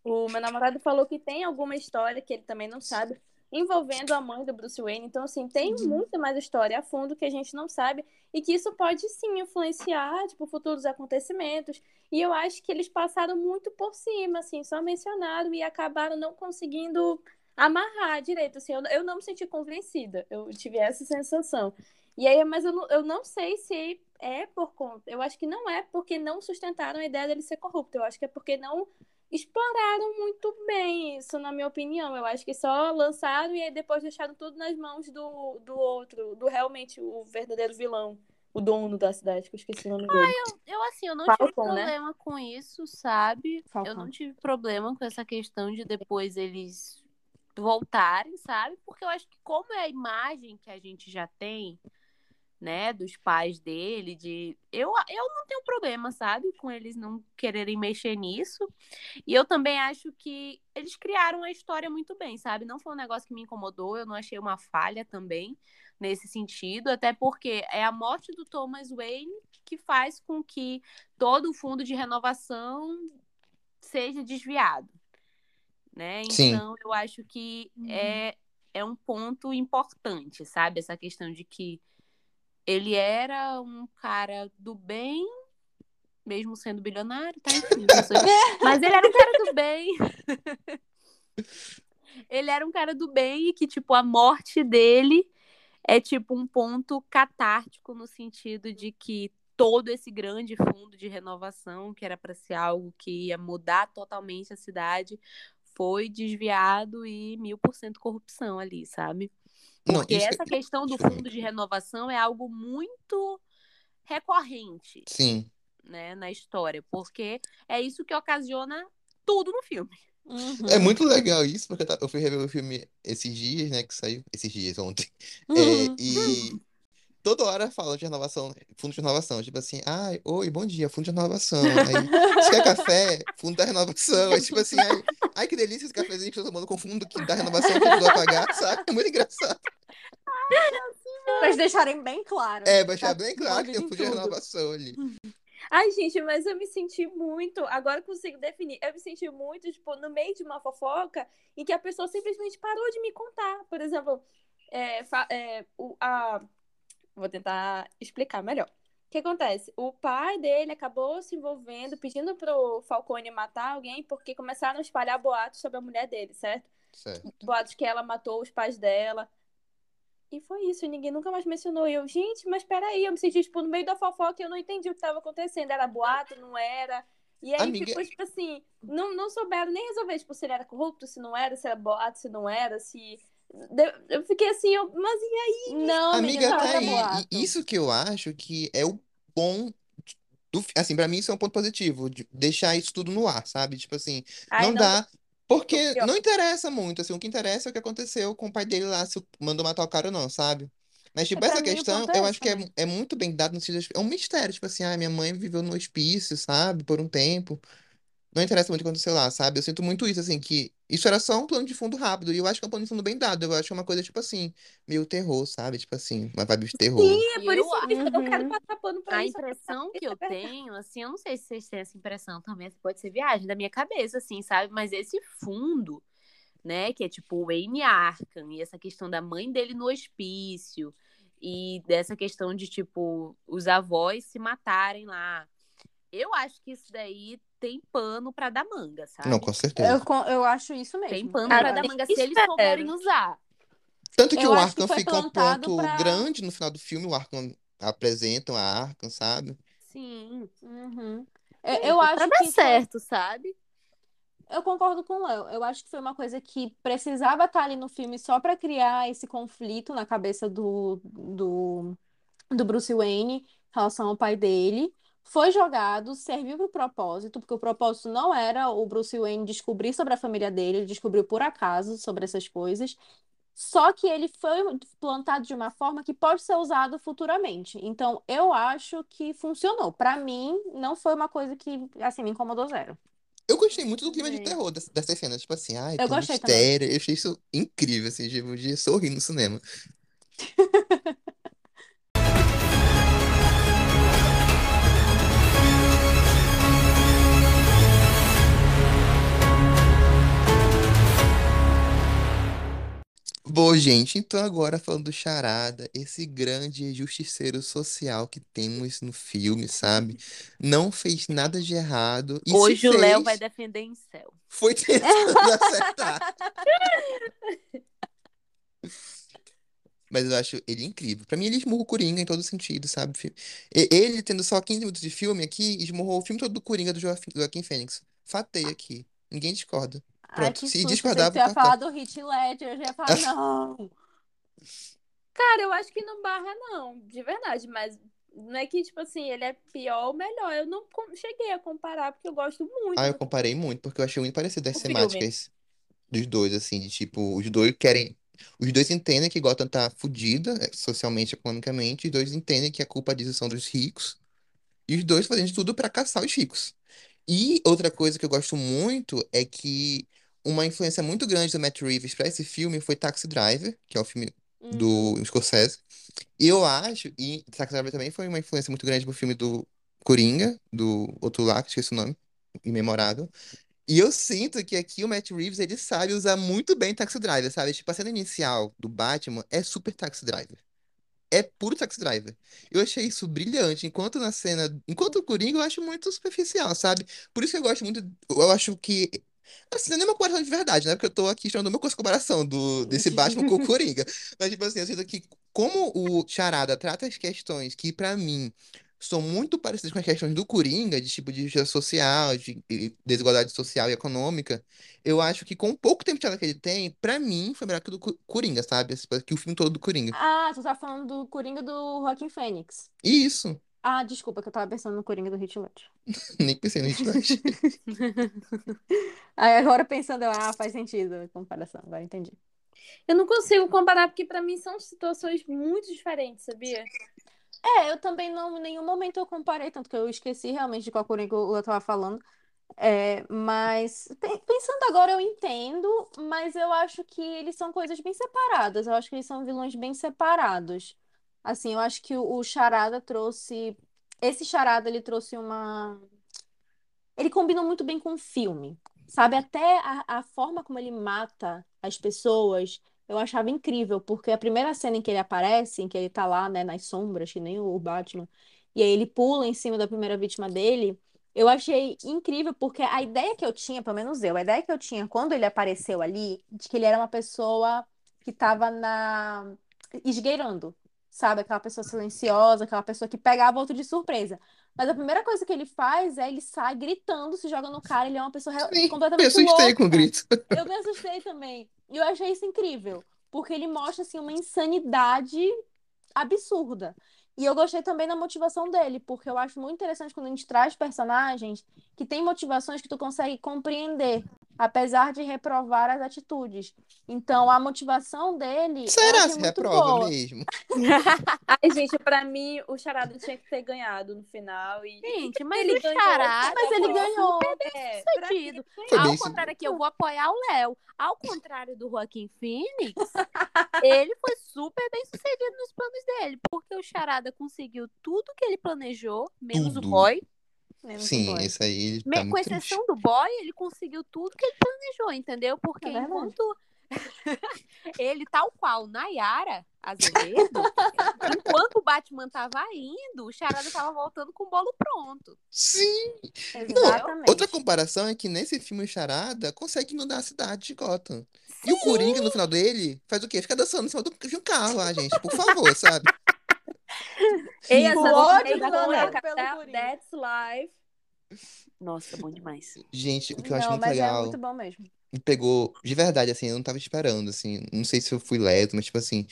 o meu namorado falou que tem alguma história que ele também não sabe envolvendo a mãe do Bruce Wayne. Então, assim, tem muita mais história a fundo que a gente não sabe e que isso pode sim influenciar, tipo, futuros acontecimentos. E eu acho que eles passaram muito por cima, assim, só mencionaram e acabaram não conseguindo amarrar direito, assim, eu, eu não me senti convencida, eu tive essa sensação. E aí, mas eu não, eu não sei se é por conta, eu acho que não é porque não sustentaram a ideia dele ser corrupto, eu acho que é porque não exploraram muito bem isso, na minha opinião. Eu acho que só lançaram e aí depois deixaram tudo nas mãos do, do outro, do realmente o verdadeiro vilão, o dono da cidade, que eu esqueci o nome dele. Eu, assim, eu não tive né? problema com isso, sabe? Eu não tive problema com essa questão de depois eles voltarem, sabe? Porque eu acho que como é a imagem que a gente já tem, né, dos pais dele, de eu, eu não tenho problema, sabe, com eles não quererem mexer nisso. E eu também acho que eles criaram a história muito bem, sabe? Não foi um negócio que me incomodou, eu não achei uma falha também nesse sentido, até porque é a morte do Thomas Wayne que faz com que todo o fundo de renovação seja desviado, né? Sim. Então, eu acho que é, é um ponto importante, sabe? Essa questão de que ele era um cara do bem, mesmo sendo bilionário, tá? Enfim. (laughs) Mas ele era um cara do bem. (laughs) Ele era um cara do bem e que, tipo, a morte dele é, tipo, um ponto catártico no sentido de que todo esse grande fundo de renovação, que era para ser algo que ia mudar totalmente a cidade, foi desviado e mil por cento corrupção ali, sabe? Não, Porque isso essa questão do fundo de renovação é algo muito recorrente, Sim. né, na história, porque é isso que ocasiona tudo no filme. Uhum. É muito legal isso, porque eu fui rever o filme esses dias, né, que saiu, esses dias, ontem. É, Uhum. e toda hora fala de renovação, fundo de renovação, tipo assim, ai, oi, bom dia, fundo de renovação. Aí, você quer café? Fundo da renovação. É tipo assim, ai, ai, que delícia esse cafezinho que eu tô tomando com fundo que da renovação que eu vou pagar, sabe? É muito engraçado. Eles deixarem bem claro. É, pra deixar Tá bem claro que envolvido eu em fui de renovação ali. (laughs) Ai, gente, mas eu me senti muito. Agora eu consigo definir. Eu me senti muito, tipo, no meio de uma fofoca em que a pessoa simplesmente parou de me contar. Por exemplo, é, é, o, a... vou tentar explicar melhor. O que acontece? O pai dele acabou se envolvendo, pedindo pro Falcone matar alguém, porque começaram a espalhar boatos sobre a mulher dele, certo? Certo. boatos que ela matou os pais dela. E foi isso, e ninguém nunca mais mencionou. E eu, gente, mas peraí, eu me senti, tipo, no meio da fofoca e eu não entendi o que tava acontecendo. Era boato, não era. E aí Amiga- ficou, tipo assim, não, não souberam nem resolver, tipo, se ele era corrupto, se não era, se era boato, se não era, se. Eu fiquei assim, eu, mas e aí? Não, Amiga, tá aí. boato. Isso que eu acho que é o bom. Do, assim, pra mim isso é um ponto positivo, de deixar isso tudo no ar, sabe? Tipo assim, Ai, não dá. Porque não interessa muito, assim, o que interessa é o que aconteceu com o pai dele lá, se mandou matar o cara ou não, sabe? Mas, tipo, É, essa questão, eu acho que é, é muito bem dado no sentido, é um mistério, tipo assim, ah, minha mãe viveu no hospício, sabe, por um tempo. Não interessa muito o que aconteceu lá, sabe? Eu sinto muito isso, assim, que isso era só um plano de fundo rápido, e eu acho que é um plano de fundo bem dado, eu acho que é uma coisa, tipo assim, meio terror, sabe? Tipo assim, uma vibe de terror. Sim, é por Eu isso mesmo, eu quero Uhum. passar pano pra A isso. impressão que eu É verdade. tenho, assim, eu não sei se vocês têm essa impressão também, assim, pode ser viagem da minha cabeça, assim, sabe? Mas esse fundo, né, que é tipo o Wayne Arkham, e essa questão da mãe dele no hospício, e dessa questão de, tipo, os avós se matarem lá. Eu acho que isso daí tem pano pra dar manga, sabe? Não, com certeza. Eu, eu acho isso mesmo. Tem pano pra nem dar manga se eles souberem usar. Tanto que Eu o que Arkham foi fica um ponto pra- grande no final do filme, o Arkham apresentam a Arkham, sabe? Sim. Uhum. Eu, eu acho pra dar que foi- certo, sabe? Eu concordo com o Léo. Eu acho que foi uma coisa que precisava estar ali no filme só para criar esse conflito na cabeça do, do, do Bruce Wayne em relação ao pai dele. Foi jogado, serviu para o propósito, porque o propósito não era o Bruce Wayne descobrir sobre a família dele, ele descobriu por acaso sobre essas coisas. Só que ele foi plantado de uma forma que pode ser usado futuramente. Então, eu acho que funcionou. Para mim, não foi uma coisa que, assim, me incomodou zero. Eu gostei muito do clima de Sim. terror dessa- dessas cenas, tipo assim, ai, Eu tem gostei também. mistério. Eu achei isso incrível, assim, tipo, de sorrir no cinema. (laughs) Bom, gente, então agora falando do Charada, esse grande justiceiro social que temos no filme, sabe? Não fez nada de errado e Hoje o Léo vai defender em céu. foi tentando (laughs) acertar. Mas eu acho ele incrível. Pra mim, ele esmurra o Coringa em todo sentido, sabe? Ele, tendo só 15 minutos de filme aqui, esmurrou o filme todo do Coringa do Joaquim Joaquim Fênix. Fatei aqui. Ninguém discorda. Ai, Pronto, que se discordar, você ia cortar. falar do Heath Ledger. Eu já ia falar, (laughs) não. Cara, eu acho que não barra, não, de verdade, mas não é que, tipo assim, ele é pior ou melhor. Eu não cheguei a comparar, porque eu gosto muito Ah, eu comparei muito, porque eu achei muito parecido as O filme. temáticas dos dois, assim, de tipo, os dois querem. Os dois entendem que Gotham tá fudida, eh, socialmente, economicamente, os dois entendem que a culpa disso são dos ricos, e os dois fazendo de tudo pra caçar os ricos. E outra coisa que eu gosto muito é que uma influência muito grande do Matt Reeves pra esse filme foi Taxi Driver, que é o filme Uhum. do Scorsese. E eu acho, e Taxi Driver também foi uma influência muito grande pro filme do Coringa, do outro lá, que esqueci o nome, imemorável. E eu sinto que aqui o Matt Reeves, ele sabe usar muito bem Taxi Driver, sabe? Tipo, a cena inicial do Batman é super Taxi Driver. É puro Taxi Driver. Eu achei isso brilhante, enquanto na cena, enquanto o Coringa eu acho muito superficial, sabe? Por isso que eu gosto muito, eu acho que Assim, não é uma comparação de verdade, né? Porque eu tô aqui chamando uma comparação do, desse Batman com o (laughs) Coringa. Mas, tipo assim, eu sinto que como o Charada trata as questões que, pra mim, são muito parecidas com as questões do Coringa, de tipo de justiça social, de de desigualdade social e econômica, eu acho que com o pouco tempo de tela que ele tem, pra mim, foi melhor que o do Co- Coringa, sabe? Que o filme todo do Coringa. Ah, tu tá falando do Coringa do Joaquim Fênix. Isso, Ah, desculpa, que eu tava pensando no Coringa do Heath Ledger. (laughs) nem pensei no Hitler. (laughs) Aí agora pensando, eu, ah, faz sentido a comparação, agora entendi. Eu não consigo comparar, porque pra mim são situações muito diferentes, sabia? É, eu também não, em nenhum momento eu comparei, tanto que eu esqueci realmente de qual Coringa eu, eu tava falando. É, mas pe- pensando agora eu entendo, mas eu acho que eles são coisas bem separadas. Eu acho que eles são vilões bem separados. Assim, eu acho que o, o Charada trouxe. Esse Charada, ele trouxe uma. Ele combina muito bem com o filme. Sabe? Até a, a forma como ele mata as pessoas, eu achava incrível, porque a primeira cena em que ele aparece, em que ele tá lá, né, nas sombras, que nem o Batman, e aí ele pula em cima da primeira vítima dele, eu achei incrível, porque a ideia que eu tinha, pelo menos eu, a ideia que eu tinha quando ele apareceu ali, de que ele era uma pessoa que tava na esgueirando, sabe? Aquela pessoa silenciosa, aquela pessoa que pegava outro de surpresa. Mas a primeira coisa que ele faz é ele sai gritando, se joga no cara, ele é uma pessoa Sim, me completamente assustei com o louca. grito. Eu me assustei também. E eu achei isso incrível, porque ele mostra assim uma insanidade absurda. E eu gostei também da motivação dele, porque eu acho muito interessante quando a gente traz personagens que têm motivações que tu consegue compreender, apesar de reprovar as atitudes. Então, a motivação dele eu Será se reprova boa. mesmo? (laughs) Ai, gente, pra mim, o Charada tinha que ter ganhado no final. E Gente, mas ele o ganhou. Charada Mas ele ganhou. É. Foi Ao contrário aqui, eu vou apoiar o Léo. Ao contrário do Joaquim Phoenix, (laughs) ele foi super bem sucedido nos planos dele, porque o Charada conseguiu tudo que ele planejou, menos Tudo. o boy. O Sim, boy. esse aí ele Me- tá com muito triste. exceção do boy, ele conseguiu tudo que ele planejou, entendeu? Porque É enquanto (laughs) ele, tal qual Nayara Azevedo, (laughs) enquanto o Batman tava indo, o Charada tava voltando com o bolo pronto. Sim! Não, Exatamente. outra comparação é que nesse filme o Charada consegue inundar a cidade de Gotham. E o Coringa, no final dele, faz o quê? Fica dançando em cima do, de um carro, ah, gente, por favor, sabe? Ei, O essa ódio da galera pelo that- Coringa. That's life. Nossa, bom demais. Gente, o que eu acho Não, muito mas é legal, muito bom mesmo. me pegou de verdade, assim, eu não tava esperando, assim, não sei se eu fui leso, mas tipo assim,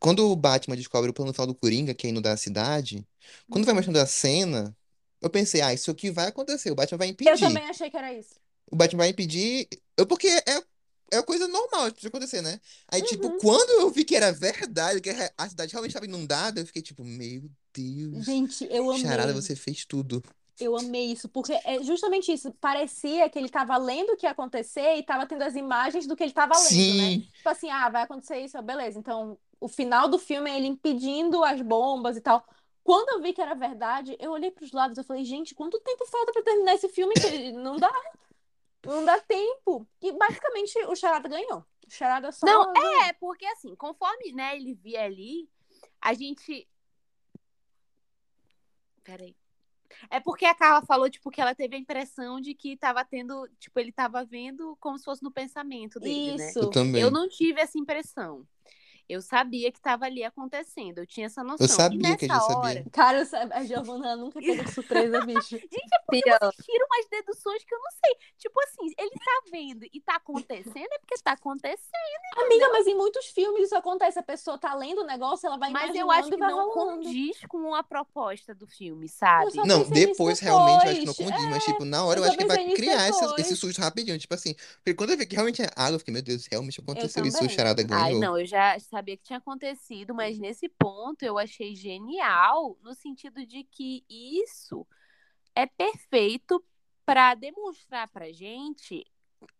quando o Batman descobre o plano final do Coringa, que é inundar a cidade, quando vai Uhum. mostrando a cena, eu pensei, ah, isso aqui vai acontecer, o Batman vai Eu impedir. também achei que era isso. O Batman vai impedir, eu, porque é, é coisa normal de acontecer, né? Aí, tipo, Uhum. quando eu vi que era verdade, que a cidade realmente estava inundada, eu fiquei tipo, meu Deus, Gente, eu amei. Charada, você fez tudo. Eu amei isso, porque é justamente isso. Parecia que ele tava lendo o que ia acontecer e tava tendo as imagens do que ele tava lendo, né? Sim, Tipo assim, ah, vai acontecer isso, beleza. Então, o final do filme é ele impedindo as bombas e tal. Quando eu vi que era verdade, eu olhei pros lados e falei, gente, quanto tempo falta pra terminar esse filme? Não dá, não dá tempo. E basicamente o Charada ganhou. O Charada só Não, ganhou. É, porque assim, conforme né, ele via ali, a gente. Peraí. É porque a Carla falou, tipo, que ela teve a impressão de que tava tendo, tipo, ele tava vendo como se fosse no pensamento dele, né? Isso. eu também. Eu não tive essa impressão. Eu sabia que tava ali acontecendo, eu tinha essa noção. Eu sabia e que a nessa gente hora, sabia. Cara, eu a Giovana nunca pegou (laughs) surpresa, bicho. Fia, vocês tiram umas deduções que eu não sei. Tipo assim, ele tá vendo e tá acontecendo, é porque tá acontecendo. Amiga, mas em muitos filmes isso acontece. A pessoa tá lendo o negócio, ela vai Mas eu acho que não rolando. condiz com a proposta do filme, sabe? Não, depois realmente eu acho que não condiz, mas É, tipo, na hora eu eu acho que vai nisso criar esse, esse susto rapidinho. Tipo assim, porque quando eu vi que realmente é água, eu fiquei, meu Deus, realmente aconteceu isso, o. Charada Ai, ganhou. não, eu já sabia que tinha acontecido, mas nesse ponto eu achei genial, no sentido de que isso é perfeito para demonstrar pra gente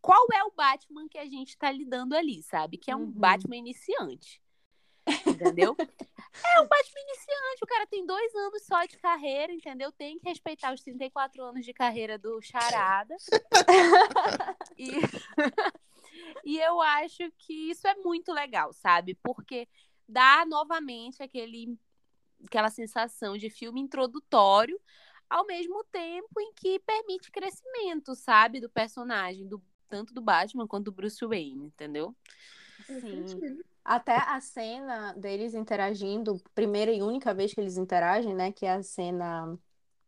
qual é o Batman que a gente tá lidando ali, sabe? Que é um Uhum. Batman iniciante. Entendeu? (laughs) é um Batman iniciante, o cara tem dois anos só de carreira, entendeu? Tem que respeitar os 34 anos de carreira do Charada. (laughs) E, (laughs) e eu acho que isso é muito legal, sabe? Porque dá novamente aquele, aquela sensação de filme introdutório, ao mesmo tempo em que permite crescimento, sabe? Do personagem, do, tanto do Batman quanto do Bruce Wayne, entendeu? Sim. Até a cena deles interagindo, primeira e única vez que eles interagem, né? Que é a cena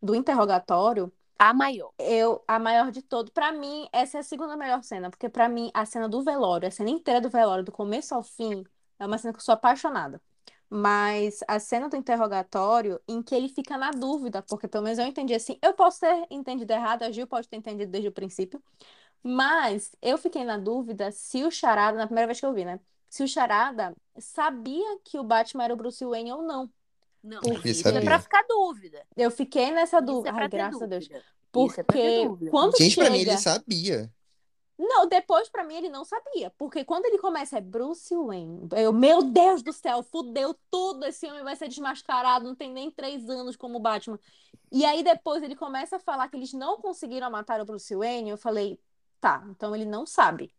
do interrogatório. A maior. Eu, a maior de todo, pra mim, essa é a segunda melhor cena, porque pra mim a cena do velório, a cena inteira do velório, do começo ao fim, é uma cena que eu sou apaixonada. Mas a cena do interrogatório, em que ele fica na dúvida, porque pelo menos eu entendi assim, eu posso ter entendido errado, a Gil pode ter entendido desde o princípio, mas eu fiquei na dúvida se o Charada, na primeira vez que eu vi, né? Se o Charada sabia que o Batman era o Bruce Wayne ou não. Não, Ele isso sabia. é pra ficar dúvida. Eu fiquei nessa Isso dúvida. é pra Ai, ter graças a Deus. é Porque dúvida. quando Gente, pra mim chega. ele sabia. Não, depois pra mim ele não sabia, porque quando ele começa é Bruce Wayne, eu, meu Deus do céu, fudeu tudo, esse homem vai ser desmascarado, não tem nem três anos como Batman. E aí depois ele começa a falar que eles não conseguiram matar o Bruce Wayne, eu falei, tá, então ele não sabe.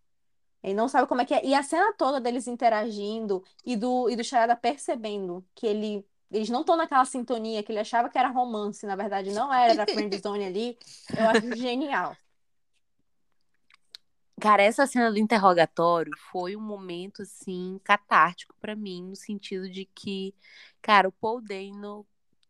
Ele não sabe como é que é. E a cena toda deles interagindo e do, e do Charada percebendo que ele, eles não estão naquela sintonia que ele achava que era romance, na verdade não era, era friendzone ali, eu acho genial. Cara, essa cena do interrogatório foi um momento, assim, catártico pra mim, no sentido de que, cara, o Paul Dano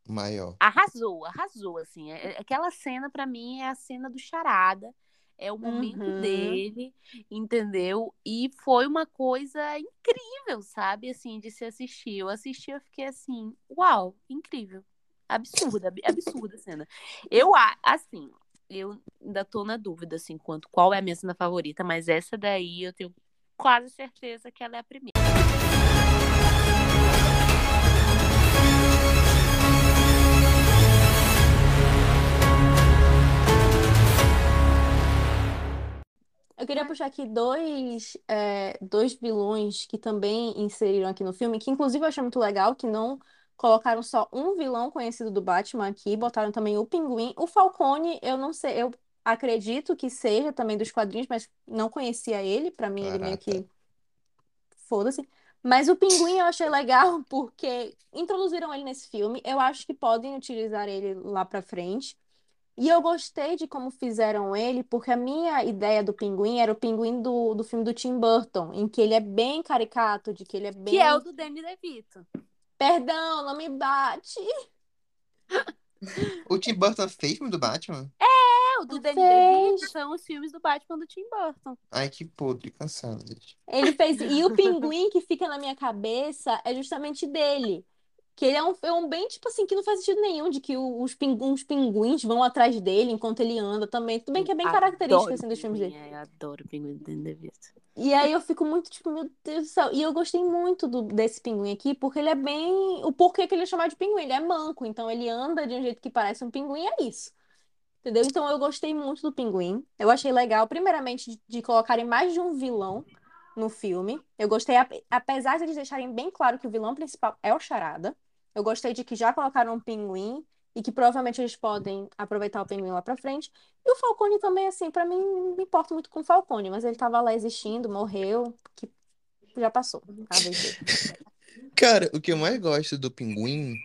Maior. arrasou, arrasou, assim. É- é- Aquela cena, pra mim, é a cena do charada. É o momento Uhum. dele, entendeu? E foi uma coisa incrível, sabe? Assim, de se assistir. Eu assisti, eu fiquei assim, uau, incrível. Absurda, ab- absurda a cena. Eu, assim, eu ainda tô na dúvida, assim, quanto qual é a minha cena favorita, mas essa daí eu tenho quase certeza que ela é a primeira. Eu queria puxar aqui dois, é, dois vilões que também inseriram aqui no filme, que inclusive eu achei muito legal, que não colocaram só um vilão conhecido do Batman aqui, botaram também o Pinguim. O Falcone, eu não sei, eu acredito que seja também dos quadrinhos, mas não conhecia ele, pra mim ele meio Caraca. que foda-se. Mas o Pinguim eu achei legal (laughs) porque introduziram ele nesse filme, eu acho que podem utilizar ele lá pra frente. E eu gostei de como fizeram ele, porque a minha ideia do pinguim era o pinguim do, do filme do Tim Burton, em que ele é bem caricato, de que ele é bem. Que é o do Danny DeVito. Perdão, não me bate. O Tim Burton fez filme do Batman? É, o do Danny. DeVito são os filmes do Batman do Tim Burton. Ai, que podre, cansado, gente. Ele fez. E o pinguim que fica na minha cabeça é justamente dele. Que ele é um, é um bem, tipo assim, que não faz sentido nenhum, de que os, pingu, os pinguins vão atrás dele enquanto ele anda também. Tudo bem que é bem característico, assim, dos filmes dele. é, Eu adoro pinguim do Danny DeVito. E aí eu fico muito, tipo, meu Deus do céu. E eu gostei muito do, desse pinguim aqui, porque ele é bem. O porquê que ele é chamado de pinguim? Ele é manco, então ele anda de um jeito que parece um pinguim, é isso. Entendeu? Então eu gostei muito do pinguim. Eu achei legal, primeiramente, de, de colocarem mais de um vilão no filme. Eu gostei, ape- apesar de eles deixarem bem claro que o vilão principal é o Charada. Eu gostei de que já colocaram um pinguim e que provavelmente eles podem aproveitar o pinguim lá pra frente. E o Falcone também, assim, pra mim, não me importo muito com o Falcone, mas ele tava lá existindo, morreu, que já passou. (laughs) Cara, o que eu mais gosto do Pinguim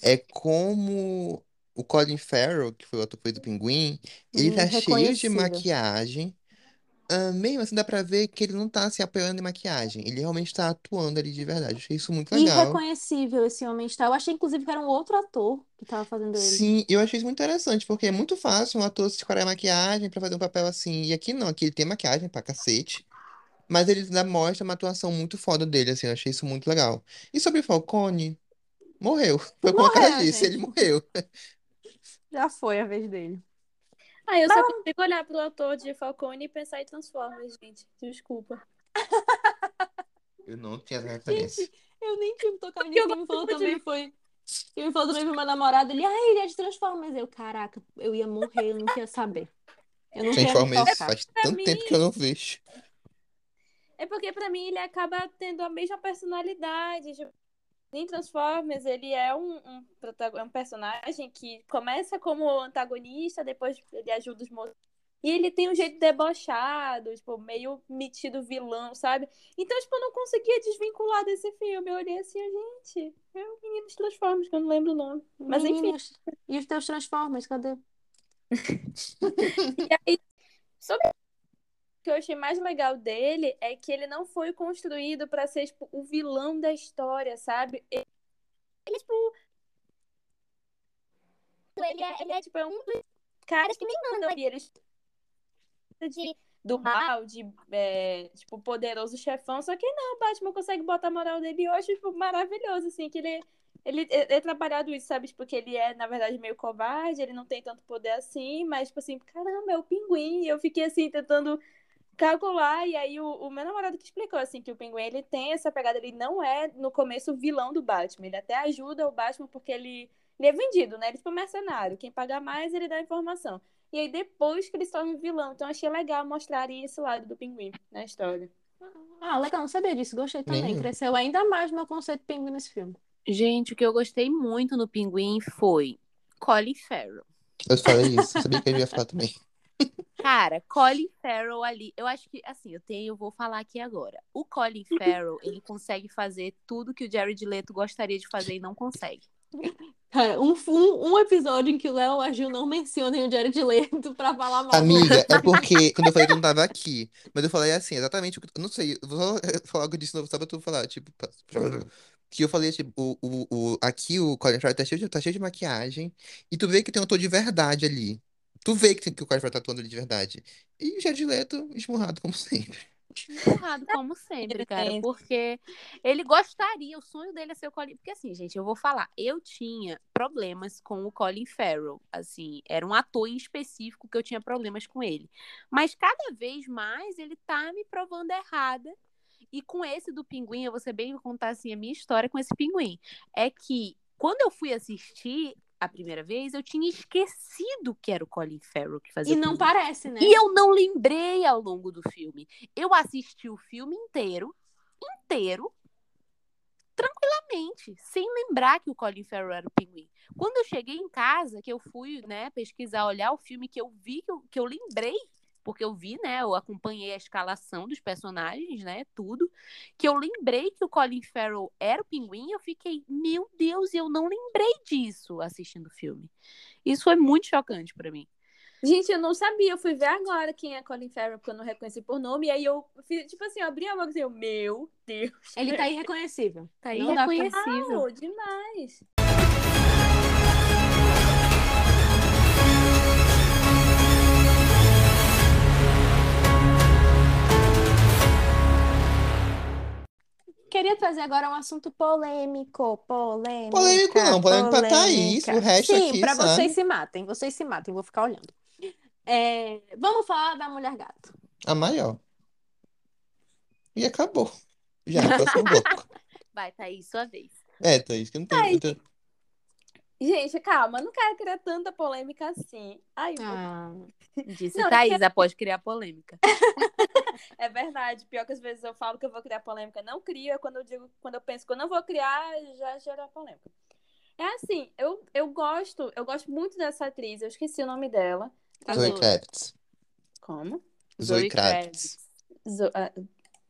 é como o Colin Farrell, que foi o ator do Pinguim, ele Hum, tá cheio de maquiagem. Ah, mesmo assim, dá pra ver que ele não tá se apoiando em maquiagem. Ele realmente tá atuando ali de verdade. Eu achei isso muito legal. Irreconhecível esse homem está. Eu achei, inclusive, que era um outro ator que tava fazendo ele. Sim, eu achei isso muito interessante, porque é muito fácil um ator se escorar a maquiagem pra fazer um papel assim. E aqui não, aqui ele tem maquiagem pra cacete. Mas ele ainda mostra uma atuação muito foda dele, assim, eu achei isso muito legal. E sobre o Falcone, morreu. Foi como a cara disse, ele morreu. Já foi a vez dele. Ah, eu só consigo olhar pro autor de Falcone e pensar em Transformers, gente. Desculpa. Eu não tinha referência. Eu nem tinha me tocado nisso. Quem me falou de- também foi. Quem me falou também foi meu namorado. Ele, ah, ele é de Transformers. Eu, caraca, eu ia morrer, eu não queria saber. Eu não Transformers faz Pra tanto mim- tempo que eu não vejo. É porque pra mim ele acaba tendo a mesma personalidade. Tipo, em Transformers, ele é um, um, é um personagem que começa como antagonista, depois ele ajuda os moços. E ele tem um jeito debochado, tipo, meio metido vilão, sabe? Então, tipo, eu não conseguia desvincular desse filme. Eu olhei assim, gente, é o menino dos Transformers, que eu não lembro o nome. Mas enfim. Meninos, E os teus Transformers, cadê? (laughs) E aí, sobre que eu achei mais legal dele é que ele não foi construído pra ser tipo, o vilão da história, sabe? Ele, tipo, ele é, ele é tipo é um dos caras que nem mandam ali, eles de do mal, de é, tipo poderoso chefão, só que não, o Batman consegue botar a moral dele e acho tipo maravilhoso assim que ele ele é, é trabalhado isso, sabe? Tipo, que ele é, na verdade, meio covarde, ele não tem tanto poder assim, mas, tipo assim, caramba, é o pinguim. E eu fiquei, assim, tentando calcular, e aí o, o meu namorado que explicou, assim, que o pinguim, ele tem essa pegada, ele não é, no começo, o vilão do Batman. Ele até ajuda o Batman porque ele, ele é vendido, né? Ele é tipo mercenário. Quem paga mais, ele dá informação. e aí depois que eles tornam vilão. Então achei legal mostrarem esse lado do pinguim na história. Ah, legal, não sabia disso. Gostei também. Cresceu ainda mais meu conceito de pinguim nesse filme. Gente, o que eu gostei muito no Pinguim foi Colin Farrell. Eu falei isso, eu sabia que ele ia falar também. Cara, Colin Farrell ali, eu acho que, assim, eu tenho, eu vou falar aqui agora. O Colin Farrell, ele consegue fazer tudo que o Jared Leto gostaria de fazer e não consegue. Cara, um, um, um episódio em que o Léo agiu não mencionem o Jared Leto pra falar mal. Amiga, é porque quando eu falei tu não tava aqui, mas eu falei assim, exatamente o que. Eu não sei, eu vou só falar o que eu disse novo, só pra tu falar, tipo. pra- Que eu falei, tipo, o, o, o, aqui o Colin Farrell tá cheio de, tá cheio de maquiagem, e tu vê que tem um ator de verdade ali. Tu vê que, que o Farrell tá atuando ali de verdade. E o Jared Leto esmurrado, como (laughs) sempre. Errado, como sempre, cara. Porque ele gostaria, o sonho dele é ser o Colin. Porque, assim, gente, eu vou falar, eu tinha problemas com o Colin Farrell. Assim, era um ator em específico que eu tinha problemas com ele. Mas cada vez mais ele tá me provando errada. E com esse do pinguim, eu vou ser bem vou contar assim a minha história com esse pinguim. É que quando eu fui assistir a primeira vez, eu tinha esquecido que era o Colin Farrell que fazia E não pinguim. parece, né? E eu não lembrei ao longo do filme. Eu assisti o filme inteiro, inteiro, tranquilamente, sem lembrar que o Colin Farrell era o pinguim. Quando eu cheguei em casa, que eu fui, né, pesquisar, olhar o filme, que eu vi, que eu, que eu lembrei, porque eu vi, né, eu acompanhei a escalação dos personagens, né, tudo, que eu lembrei que o Colin Farrell era o pinguim, eu fiquei, meu Deus, eu não lembrei disso assistindo o filme. Isso foi muito chocante pra mim. Gente, eu não sabia, eu fui ver agora quem é Colin Farrell, porque eu não reconheci por nome, e aí eu fiz, tipo assim, eu abri a boca e eu, meu Deus. Ele tá irreconhecível. Tá Não irreconhecível. Uau, demais. Queria trazer agora um assunto polêmico, polêmica, Polêmico não, polêmico pra Thaís, polêmica. o resto Sim, aqui, pra sabe? vocês se matem, vocês se matem, vou ficar olhando. É, vamos falar da Mulher Gato. A maior. E acabou. Já, próximo bloco. (laughs) Vai, Thaís, sua vez. É, Thaís, que não tem muita. Gente, calma, não quero criar tanta polêmica assim. Ai, vou- Ah, Disse Não, Thaís, após criar polêmica. (laughs) é verdade. Pior que às vezes eu falo que eu vou criar polêmica, não crio. Quando eu digo, quando eu penso que eu não vou criar, já gera polêmica. É assim, eu, eu gosto, eu gosto muito dessa atriz, eu esqueci o nome dela. tá Zoe doido. Kravitz. Como? Zoe Kravitz. Zo- ah,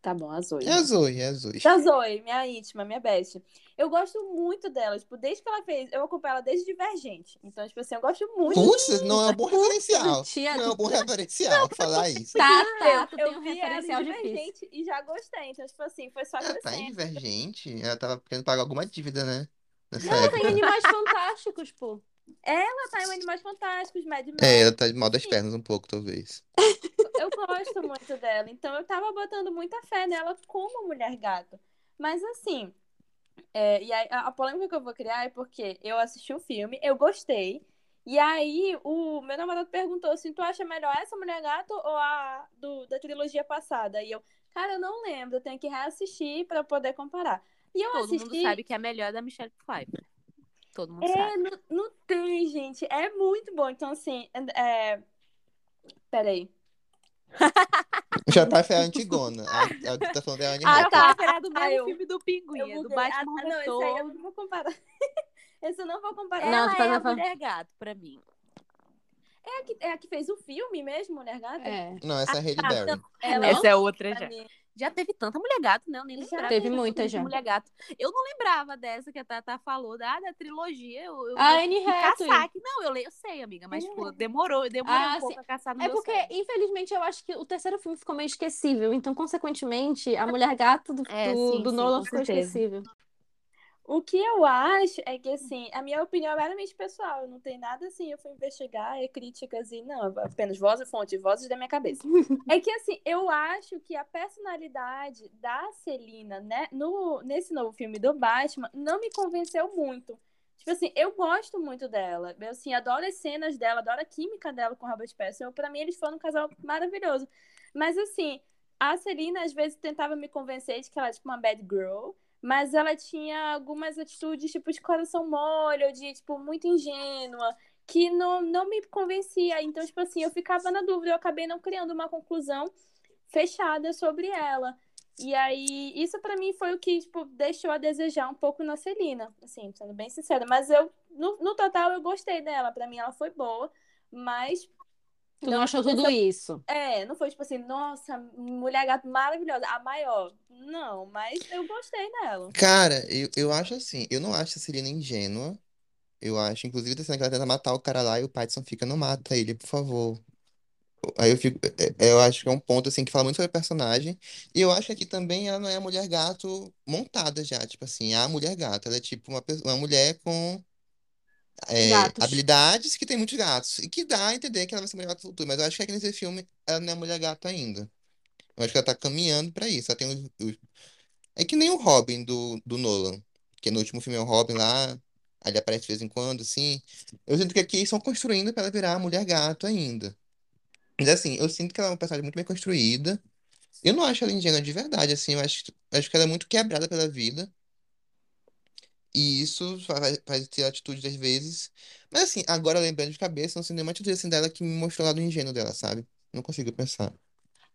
tá bom, a Zoe. É a Zoe, é a Zoe. Da Zoe, minha íntima, minha best. Eu gosto muito dela, tipo, desde que ela fez, eu acompanho ela desde Divergente. Então, tipo assim, eu gosto muito. Putz, não é um bom referencial. (laughs) tia, Não é um bom referencial falar isso. Tá, tá, eu, tu eu tem um vi ela em referencial difícil. Divergente e já gostei. Então, tipo assim, foi só Ela tá em. Divergente? Ela tava querendo pagar alguma dívida, né? Nessa Ela época. tem animais fantásticos, pô. Ela tá em Animais Fantásticos, Mad Men. É, ela tá de mal das pernas um pouco, talvez. (laughs) Eu gosto muito dela. Então, eu tava botando muita fé nela como mulher gato. Mas, assim, é, e aí, a, a polêmica que eu vou criar é porque eu assisti o filme, eu gostei. E aí, o meu namorado perguntou assim: tu acha melhor essa mulher gato ou a do, da trilogia passada? E eu, cara, eu não lembro, eu tenho que reassistir pra poder comparar. E eu Todo assisti. mundo sabe que é a melhor da Michelle Pfeiffer. Todo mundo É, sabe. não, não tem, gente. É muito bom. Então, assim, é. Peraí. Já pai foi a Antigona. A, a que tá falando é a Ah, tá. É do mesmo Ah, eu- filme do Pinguim, Eu é do buguei. Batman Ah, não, esse aí eu não vou comparar. (laughs) esse eu não vou comparar. Não, Ela tá é a falando- mulher gato pra mim. É a que, é a que fez o filme mesmo, Mulher Gata? É. Não, essa é a Halle Ah, Berry. não, ela Essa é outra já. mim. Já teve tanta mulher gato, né? Eu nem Já lembrava. Teve que tinha muita já. Mulher gato. Eu não lembrava dessa que a Tata falou, da, da trilogia. Eu, eu, A Anne Hathaway. caçar aqui. Não, eu, le- eu sei, amiga, mas tipo, demorou. Eu demorei Ah, um pouco sim. a caçar no É porque, cérebro. infelizmente, eu acho que o terceiro filme ficou meio esquecível. Então, consequentemente, a Mulher Gato do, É, do, sim, do sim, Nolan ficou certeza. esquecível. O que eu acho é que, assim, a minha opinião é meramente pessoal. Não tem nada assim, eu fui investigar e críticas e não, apenas voz e fonte, vozes da minha cabeça. é que, assim, eu acho que a personalidade da Celina, né, no, nesse novo filme do Batman, não me convenceu muito. Tipo assim, eu gosto muito dela. Eu, assim, adoro as cenas dela, adoro a química dela com o Robert Pattinson. Pra mim, eles foram um casal maravilhoso. Mas, assim, a Celina, às vezes, tentava me convencer de que ela é, tipo, uma bad girl. Mas ela tinha algumas atitudes, tipo, de coração mole, ou de, tipo, muito ingênua, que não, não me convencia. Então, tipo assim, eu ficava na dúvida, eu acabei não criando uma conclusão fechada sobre ela. E aí, isso para mim foi o que, tipo, deixou a desejar um pouco na Celina, assim, sendo bem sincera. Mas eu, no, no total, eu gostei dela. Para mim, ela foi boa, mas Tu não achou tudo isso? É, não foi tipo assim, nossa, mulher gato maravilhosa, a maior. Não, mas eu gostei dela. Cara, eu, eu acho assim, eu não acho a Celina ingênua. Eu acho, inclusive, a cena que ela tenta matar o cara lá e o Pattinson fica, não mata ele, por favor. Aí eu fico, é, é, eu acho que é um ponto assim que fala muito sobre a personagem. E eu acho que aqui também ela não é a mulher gato montada já, tipo assim, a mulher gato, ela é tipo uma, uma mulher com é, habilidades que tem muitos gatos. E que dá a entender que ela vai ser mulher gato futuro. Mas eu acho que aqui nesse filme ela não é mulher gato ainda. Eu acho que ela tá caminhando pra isso. Ela tem os- os- É que nem o Robin do, do Nolan. Que no último filme é o Robin lá. Ele aparece de vez em quando, assim. Eu sinto que aqui eles estão construindo pra ela virar mulher gato ainda. Mas assim, eu sinto que ela é uma personagem muito bem construída. Eu não acho ela ingênua de verdade, assim. Eu acho, acho que ela é muito quebrada pela vida. E isso faz, faz ter atitude às vezes. Mas assim, agora lembrando de cabeça, não sei nenhuma atitude assim dela que me mostrou o lado ingênuo dela, sabe? Não consigo pensar.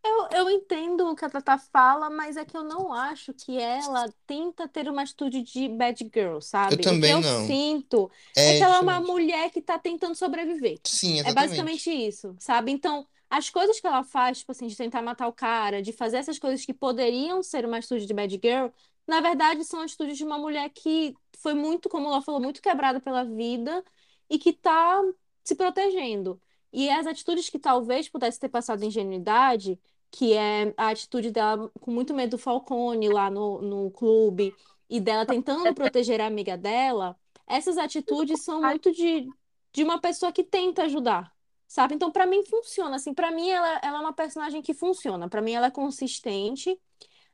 Eu, eu entendo o que a Tata fala, mas é que eu não acho que ela tenta ter uma atitude de bad girl, Eu sabe? O que também eu não. sinto é É que ela é uma mulher que tá tentando sobreviver. Sim, É exatamente. basicamente isso, sabe? Então, as coisas que ela faz, tipo assim, de tentar matar o cara, de fazer essas coisas que poderiam ser uma atitude de bad girl, na verdade são atitudes de uma mulher que foi muito, como ela falou, muito quebrada pela vida e que tá se protegendo. E as atitudes que talvez pudesse ter passado ingenuidade, que é a atitude dela com muito medo do Falcone lá no, no clube e dela tentando proteger a amiga dela, essas atitudes são muito de, de uma pessoa que tenta ajudar, sabe? Então, pra mim, funciona. Assim, para mim, ela, ela é uma personagem que funciona. Pra mim, ela é consistente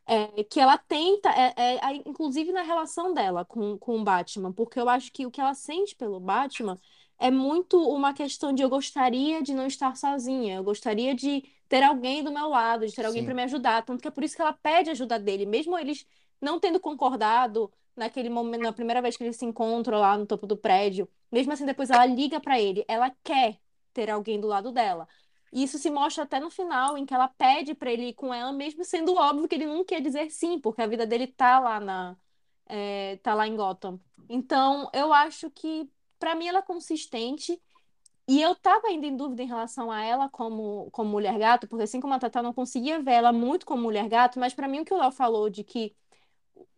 é, que ela tenta, é, é, inclusive na relação dela com, com o Batman, porque eu acho que o que ela sente pelo Batman é muito uma questão de eu gostaria de não estar sozinha, eu gostaria de ter alguém do meu lado, de ter alguém para me ajudar, tanto que é por isso que ela pede ajuda dele, mesmo eles não tendo concordado naquele momento, na primeira vez que eles se encontram lá no topo do prédio, mesmo assim depois ela liga para ele, ela quer ter alguém do lado dela. E isso se mostra até no final, em que ela pede pra ele ir com ela, mesmo sendo óbvio que ele não quer dizer sim, porque a vida dele tá lá na, é, tá lá em Gotham. Então, eu acho que pra mim ela é consistente. E eu tava ainda em dúvida em relação a ela como, como mulher gato, porque assim como a Tatá não conseguia ver ela muito como mulher gato, mas pra mim o que o Léo falou de que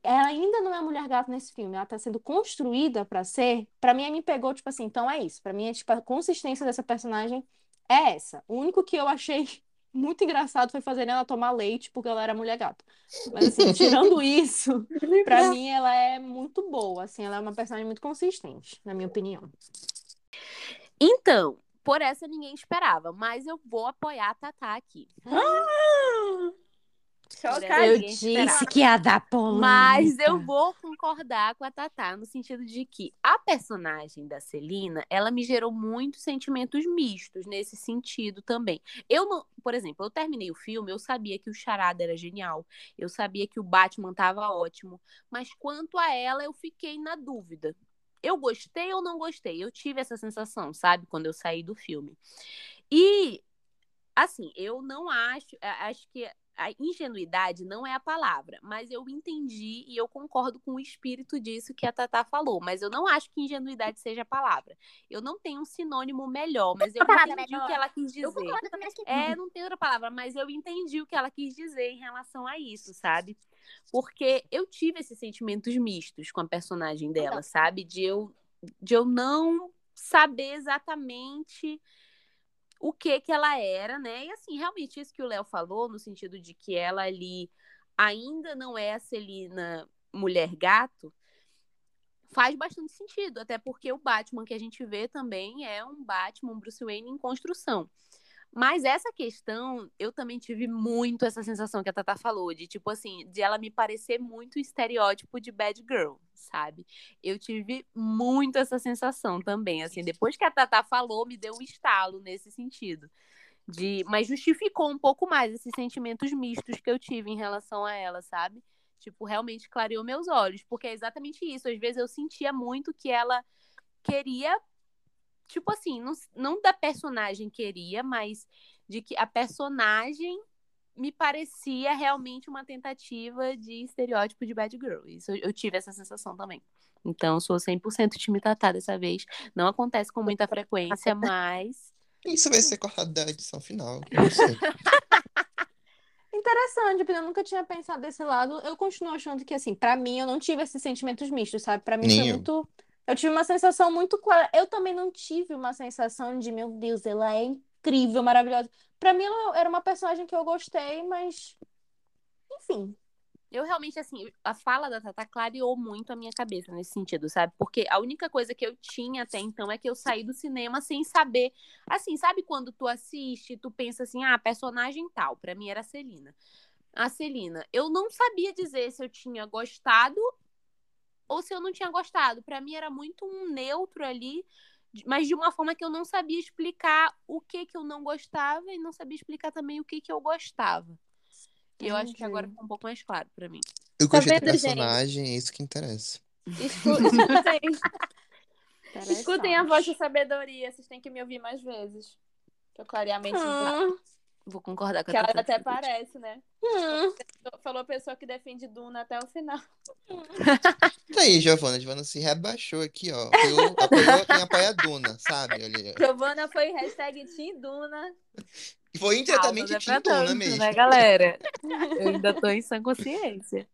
ela ainda não é mulher gato nesse filme, ela tá sendo construída pra ser, pra mim me pegou tipo assim, então é isso. Pra mim é tipo a consistência dessa personagem é essa. O único que eu achei (laughs) muito engraçado foi fazer ela tomar leite porque ela era mulher gato. Mas assim, tirando (laughs) isso, pra mim ela é muito boa, assim, ela é uma personagem muito consistente, na minha opinião. Então, por essa ninguém esperava, mas eu vou apoiar a Tatá aqui. Chocada. Eu ninguém esperava. disse que ia dar polêmica. Mas eu vou concordar com a Tatá no sentido de que a personagem da Celina, ela me gerou muitos sentimentos mistos nesse sentido também. Eu não, por exemplo, eu terminei o filme, eu sabia que o Charada era genial, eu sabia que o Batman tava ótimo, mas quanto a ela eu fiquei na dúvida. Eu gostei ou não gostei? Eu tive essa sensação, sabe, quando eu saí do filme. E assim, eu não acho, acho que a ingenuidade não é a palavra, mas eu entendi e eu concordo com o espírito disso que a Tatá falou, mas eu não acho que ingenuidade seja a palavra. Eu não tenho um sinônimo melhor, mas eu entendi melhor. o que ela quis dizer. Eu concordo também, acho que É, não tem outra palavra, mas eu entendi o que ela quis dizer em relação a isso, sabe? Porque eu tive esses sentimentos mistos com a personagem dela, sabe? De eu, de eu não saber exatamente o que que ela era, né? E assim, realmente isso que o Léo falou, no sentido de que ela ali ainda não é a Celina mulher gato, faz bastante sentido, até porque o Batman que a gente vê também é um Batman, um Bruce Wayne em construção. Mas essa questão, eu também tive muito essa sensação que a Tata falou, de tipo assim, de ela me parecer muito estereótipo de bad girl, sabe? Eu tive muito essa sensação também, assim, depois que a Tata falou, me deu um estalo nesse sentido. De, mas justificou um pouco mais esses sentimentos mistos que eu tive em relação a ela, sabe? Tipo, realmente clareou meus olhos, porque é exatamente isso. Às vezes eu sentia muito que ela queria tipo assim, não, não da personagem queria, mas de que a personagem me parecia realmente uma tentativa de estereótipo de bad girl. Isso eu, eu tive essa sensação também. Então, sou 100% time Tatá dessa vez. Não acontece com muita frequência, (laughs) mas Isso vai ser cortado da edição final. (laughs) Interessante, porque eu nunca tinha pensado desse lado. Eu continuo achando que, assim, pra mim, eu não tive esses sentimentos mistos, sabe? Pra mim Nem foi muito. Eu tive uma sensação muito clara. Eu também não tive uma sensação de, meu Deus, ela é incrível, maravilhosa. Pra mim, ela era uma personagem que eu gostei, mas. Enfim. Eu realmente, assim, a fala da Tata clareou muito a minha cabeça nesse sentido, sabe? Porque a única coisa que eu tinha até então é que eu saí do cinema sem saber. Assim, sabe quando tu assiste, tu pensa assim, ah, personagem tal. Pra mim era a Celina. A Celina. Eu não sabia dizer se eu tinha gostado ou se eu não tinha gostado. Pra mim era muito um neutro ali, mas de uma forma que eu não sabia explicar o que que eu não gostava e não sabia explicar também o que que eu gostava. E eu acho que agora ficou um pouco mais claro pra mim. Eu gostei do vendo, gente? personagem, é isso que interessa. Escu- (laughs) Escutem, escutem a voz de sabedoria, vocês têm que me ouvir mais vezes. Que eu clareamente Hum, Vou concordar com a que ela Tata até parece, né? hum. Falou a pessoa que defende Duna até o final. E (laughs) aí, Giovana? Giovana se rebaixou aqui, ó. Apoiou, apoiou quem apoia a Duna, sabe? Ó. Giovana foi hashtag Team Duna. Foi indiretamente é Team Duna tanto, mesmo. né, galera? (laughs) Eu ainda tô em sã consciência.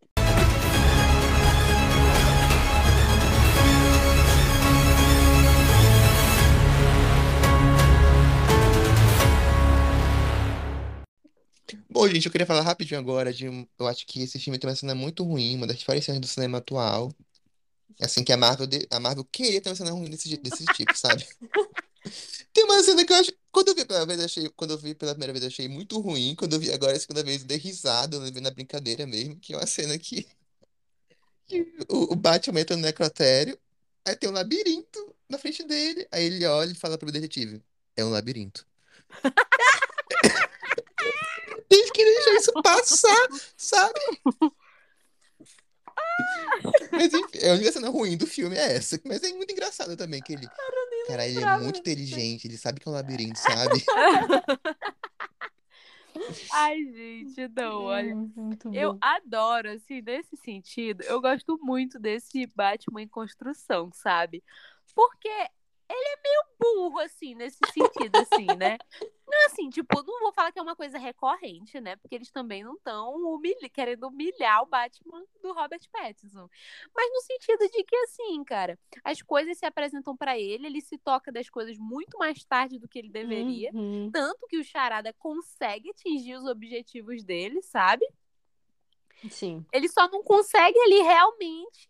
Bom, gente, eu queria falar rapidinho agora de. um- Eu acho que esse filme tem uma cena muito ruim, uma das piores cenas do cinema atual. Assim, que a Marvel, de- a Marvel queria ter uma cena ruim desse, je- desse tipo, sabe? (laughs) Tem uma cena que eu acho. Quando eu vi pela vez, eu achei. Quando eu vi pela primeira vez, eu achei muito ruim. Quando eu vi agora a segunda vez, eu dei risada, eu levei na brincadeira mesmo, que é uma cena que, que (laughs) o, o Batman entra no necrotério, aí tem um labirinto na frente dele. Aí ele olha e fala pro detetive: É um labirinto. (laughs) Eles queriam deixar isso passar, sabe? Mas enfim, a única cena ruim do filme é essa. Mas é muito engraçado também que ele. Cara, ele é muito inteligente, ele sabe que é um labirinto, sabe? (laughs) Ai, gente, não, olha. Eu adoro, assim, nesse sentido, eu gosto muito desse Batman em construção, sabe? Porque ele é meio burro, assim, nesse sentido, assim, né? Não, assim, tipo, não vou falar que é uma coisa recorrente, né? Porque eles também não estão querendo humilhar o Batman do Robert Pattinson. Mas no sentido de que, assim, cara, as coisas se apresentam pra ele, ele se toca das coisas muito mais tarde do que ele deveria. Uhum. Tanto que o Charada consegue atingir os objetivos dele, sabe? Sim. Ele só não consegue ali realmente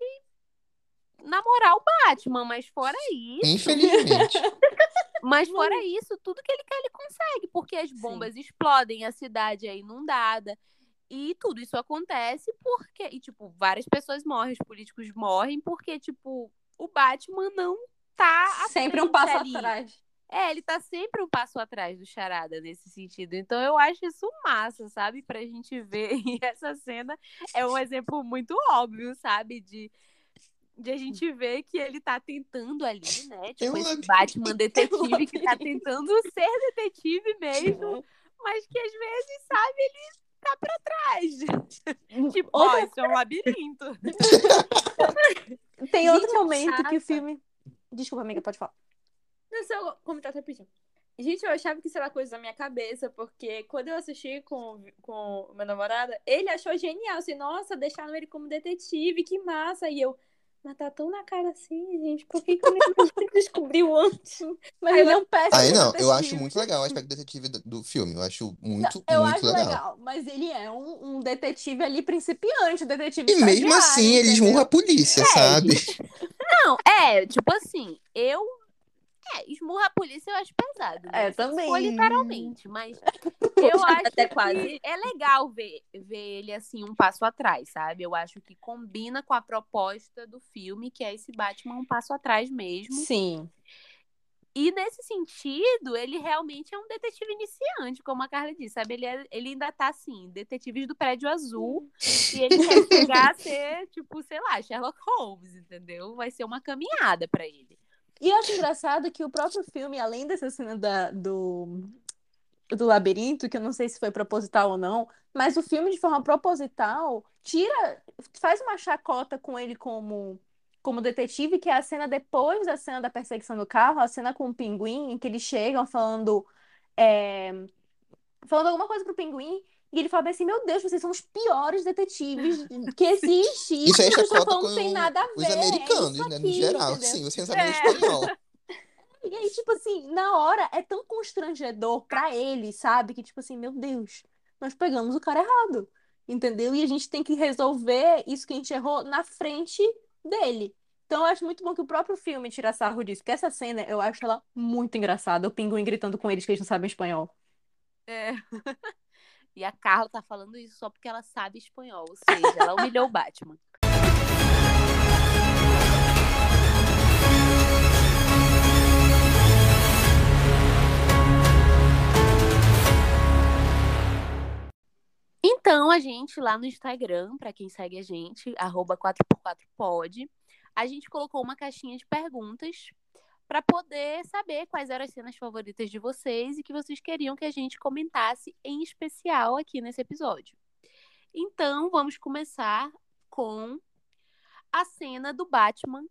namorar o Batman, mas fora isso, Infelizmente. (laughs) mas fora isso, tudo que ele quer ele consegue, porque as bombas explodem, a cidade é inundada. E tudo isso acontece porque, e, tipo, várias pessoas morrem, os políticos morrem, porque, tipo, o Batman não tá Sempre um passo ali. atrás. É, ele tá sempre um passo atrás do Charada nesse sentido. Então eu acho isso massa, sabe? Pra gente ver. (laughs) E essa cena é um exemplo muito óbvio, sabe? De, de a gente ver que ele tá tentando ali, (laughs) né? Tipo, esse. Batman (laughs) detetive que tá tentando ser detetive mesmo, mas que às vezes, sabe, ele tá pra trás. (laughs) Tipo, ó, isso é um labirinto. Tem Gente, outro momento que o filme. Desculpa, amiga, pode falar. Não sei comentar rapidinho. Gente, eu achava que isso era coisa da minha cabeça, porque quando eu assisti com, com meu namorado, ele achou genial. Assim, nossa, deixaram ele como detetive, que massa. E eu, mas tá tão na cara assim, gente, por que, que eu não (laughs) descobriu antes? Mas Aí ele eu- é um péssimo Aí não, eu detetive. acho muito legal o aspecto detetive do, filme. Eu acho muito, Eu muito acho legal. legal, mas ele é um, um detetive ali principiante, um detetive E mesmo assim, ele esmurra a polícia, É, sabe? Não, é, tipo assim, eu. É, esmurra a polícia eu acho pesado. Né? É, também. For literalmente, mas (laughs) eu acho Até que quase. é legal ver, ver ele assim um passo atrás, sabe? Eu acho que combina com a proposta do filme, que é esse Batman um passo atrás mesmo. Sim. E nesse sentido, ele realmente é um detetive iniciante, como a Carla disse, sabe? Ele, é- ele ainda tá assim, detetives do prédio azul, e ele quer (laughs) chegar a ser, tipo, sei lá, Sherlock Holmes, entendeu? Vai ser uma caminhada pra ele. E eu acho engraçado que o próprio filme, além dessa cena da, do, do labirinto, que eu não sei se foi proposital ou não, mas o filme, de forma proposital, tira, faz uma chacota com ele como, como detetive, que é a cena depois da cena da perseguição do carro, a cena com o pinguim, em que eles chegam falando. é, falando alguma coisa pro pinguim. E ele fala bem assim: Meu Deus, vocês são os piores detetives (laughs) que existem. Isso aí é Vocês chacota falando com tem nada a ver. os é americanos, isso né? No geral, entendeu? sim, você não sabe nem É. espanhol. (laughs) E aí, tipo assim, na hora é tão constrangedor pra ele, sabe? Que, tipo assim, meu Deus, nós pegamos o cara errado, entendeu? E a gente tem que resolver isso que a gente errou na frente dele. Então, eu acho muito bom que o próprio filme tira sarro disso, porque essa cena eu acho ela muito engraçada. O pinguim gritando com eles que eles não sabem espanhol. É. (laughs) E a Carla tá falando isso só porque ela sabe espanhol, ou seja, ela humilhou o Batman. Então, a gente lá no Instagram, pra quem segue a gente, arroba 4x4pod, a gente colocou uma caixinha de perguntas pra poder saber quais eram as cenas favoritas de vocês e que vocês queriam que a gente comentasse em especial aqui nesse episódio. Então, vamos começar com a cena do Batman